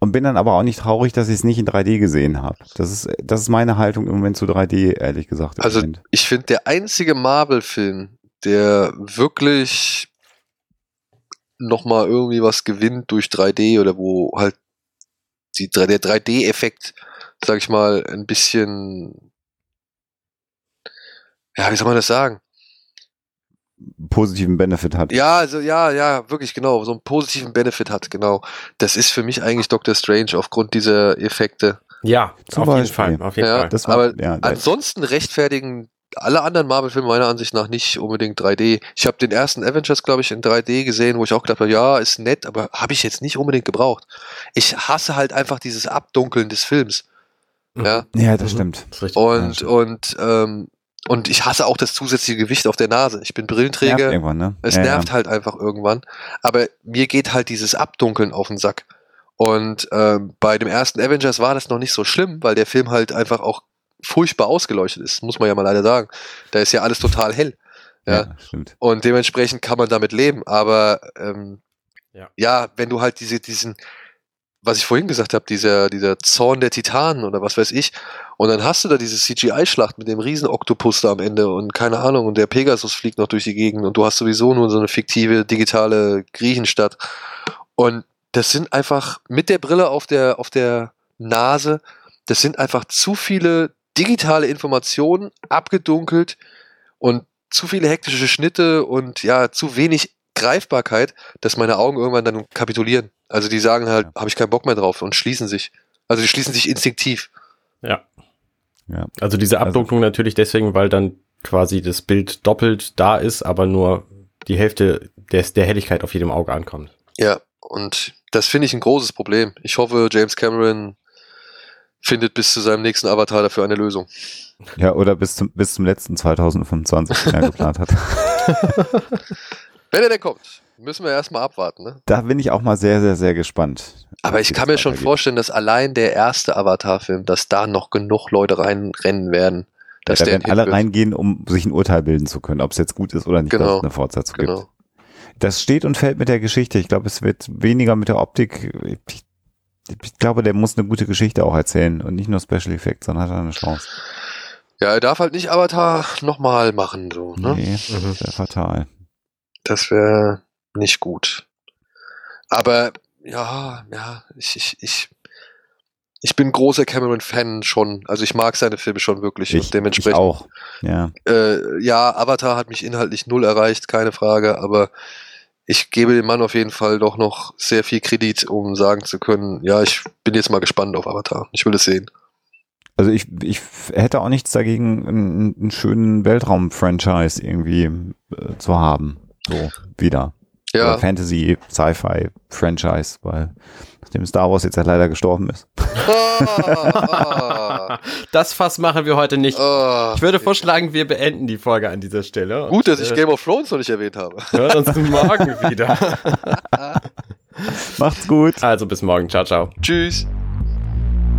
und bin dann aber auch nicht traurig, dass ich es nicht in 3D gesehen habe. Das ist, das ist meine Haltung im Moment zu 3D, ehrlich gesagt. Also Moment. ich finde, der einzige Marvel-Film, der wirklich nochmal irgendwie was gewinnt durch 3D oder wo halt die, der 3D-Effekt, sag ich mal, ein bisschen, ja, wie soll man das sagen? Positiven Benefit hat. Ja, also ja, ja, wirklich genau, so einen positiven Benefit hat, genau. Das ist für mich eigentlich Doctor Strange aufgrund dieser Effekte. Ja, Zum auf Beispiel. jeden Fall, auf jeden ja, Fall. War, aber ja, ansonsten rechtfertigen alle anderen Marvel-Filme meiner Ansicht nach nicht unbedingt 3D. Ich habe den ersten Avengers, glaube ich, in 3D gesehen, wo ich auch gedacht habe, ja, ist nett, aber habe ich jetzt nicht unbedingt gebraucht. Ich hasse halt einfach dieses Abdunkeln des Films. Ja, ja das stimmt. Das und, und ähm, und ich hasse auch das zusätzliche Gewicht auf der Nase. Ich bin Brillenträger. Nervt ne? Es ja, nervt ja. halt einfach irgendwann. Aber mir geht halt dieses Abdunkeln auf den Sack. Und ähm, bei dem ersten Avengers war das noch nicht so schlimm, weil der Film halt einfach auch furchtbar ausgeleuchtet ist, muss man ja mal leider sagen. Da ist ja alles total hell. Ja, ja stimmt. Und dementsprechend kann man damit leben. Aber ähm, ja. ja, wenn du halt diese, diesen, was ich vorhin gesagt habe, dieser, dieser Zorn der Titanen oder was weiß ich. Und dann hast du da diese CGI-Schlacht mit dem Riesen-Oktopus da am Ende und keine Ahnung, und der Pegasus fliegt noch durch die Gegend und du hast sowieso nur so eine fiktive digitale Griechenstadt. Und das sind einfach mit der Brille auf der, auf der Nase, das sind einfach zu viele digitale Informationen, abgedunkelt und zu viele hektische Schnitte und ja, zu wenig Greifbarkeit, dass meine Augen irgendwann dann kapitulieren. Also die sagen halt, habe ich keinen Bock mehr drauf und schließen sich. Also die schließen sich instinktiv. Ja. ja. Also diese Abdunklung also, natürlich deswegen, weil dann quasi das Bild doppelt da ist, aber nur die Hälfte des, der Helligkeit auf jedem Auge ankommt. Ja, und das finde ich ein großes Problem. Ich hoffe, James Cameron findet bis zu seinem nächsten Avatar dafür eine Lösung. Ja, oder bis zum, bis zum letzten 2025, den er geplant hat. Wenn er denn kommt. Müssen wir erstmal abwarten, ne? Da bin ich auch mal sehr, sehr, sehr gespannt. Aber ich kann mir schon vorstellen, dass allein der erste Avatar-Film, dass da noch genug Leute reinrennen werden. Dass ja, da werden alle wird. reingehen, um sich ein Urteil bilden zu können, ob es jetzt gut ist oder nicht, genau. dass es eine Fortsetzung genau. gibt. Das steht und fällt mit der Geschichte. Ich glaube, es wird weniger mit der Optik. Ich ich glaube, der muss eine gute Geschichte auch erzählen und nicht nur Special Effects, sondern hat er eine Chance. Ja, er darf halt nicht Avatar nochmal machen, so, ne? Nee, das wäre fatal. Das wäre nicht gut. Aber ja, ja, ich, ich, ich, ich bin großer Cameron-Fan schon. Also ich mag seine Filme schon wirklich. Ich, und dementsprechend. ich auch. Ja. Äh, ja, Avatar hat mich inhaltlich null erreicht, keine Frage, aber ich gebe dem Mann auf jeden Fall doch noch sehr viel Kredit, um sagen zu können, ja, ich bin jetzt mal gespannt auf Avatar. Ich will es sehen. Also ich, ich hätte auch nichts dagegen, einen, einen schönen Weltraum-Franchise irgendwie äh, zu haben. So, wieder. Ja. Oder Fantasy, Sci-Fi, Franchise, weil nachdem Star Wars jetzt ja leider gestorben ist. Das Fass machen wir heute nicht. ah. Ich würde vorschlagen, wir beenden die Folge an dieser Stelle. Gut, dass ich äh, Game of Thrones noch nicht erwähnt habe. hören uns morgen wieder. Macht's gut. Also bis morgen. Ciao, ciao. Tschüss.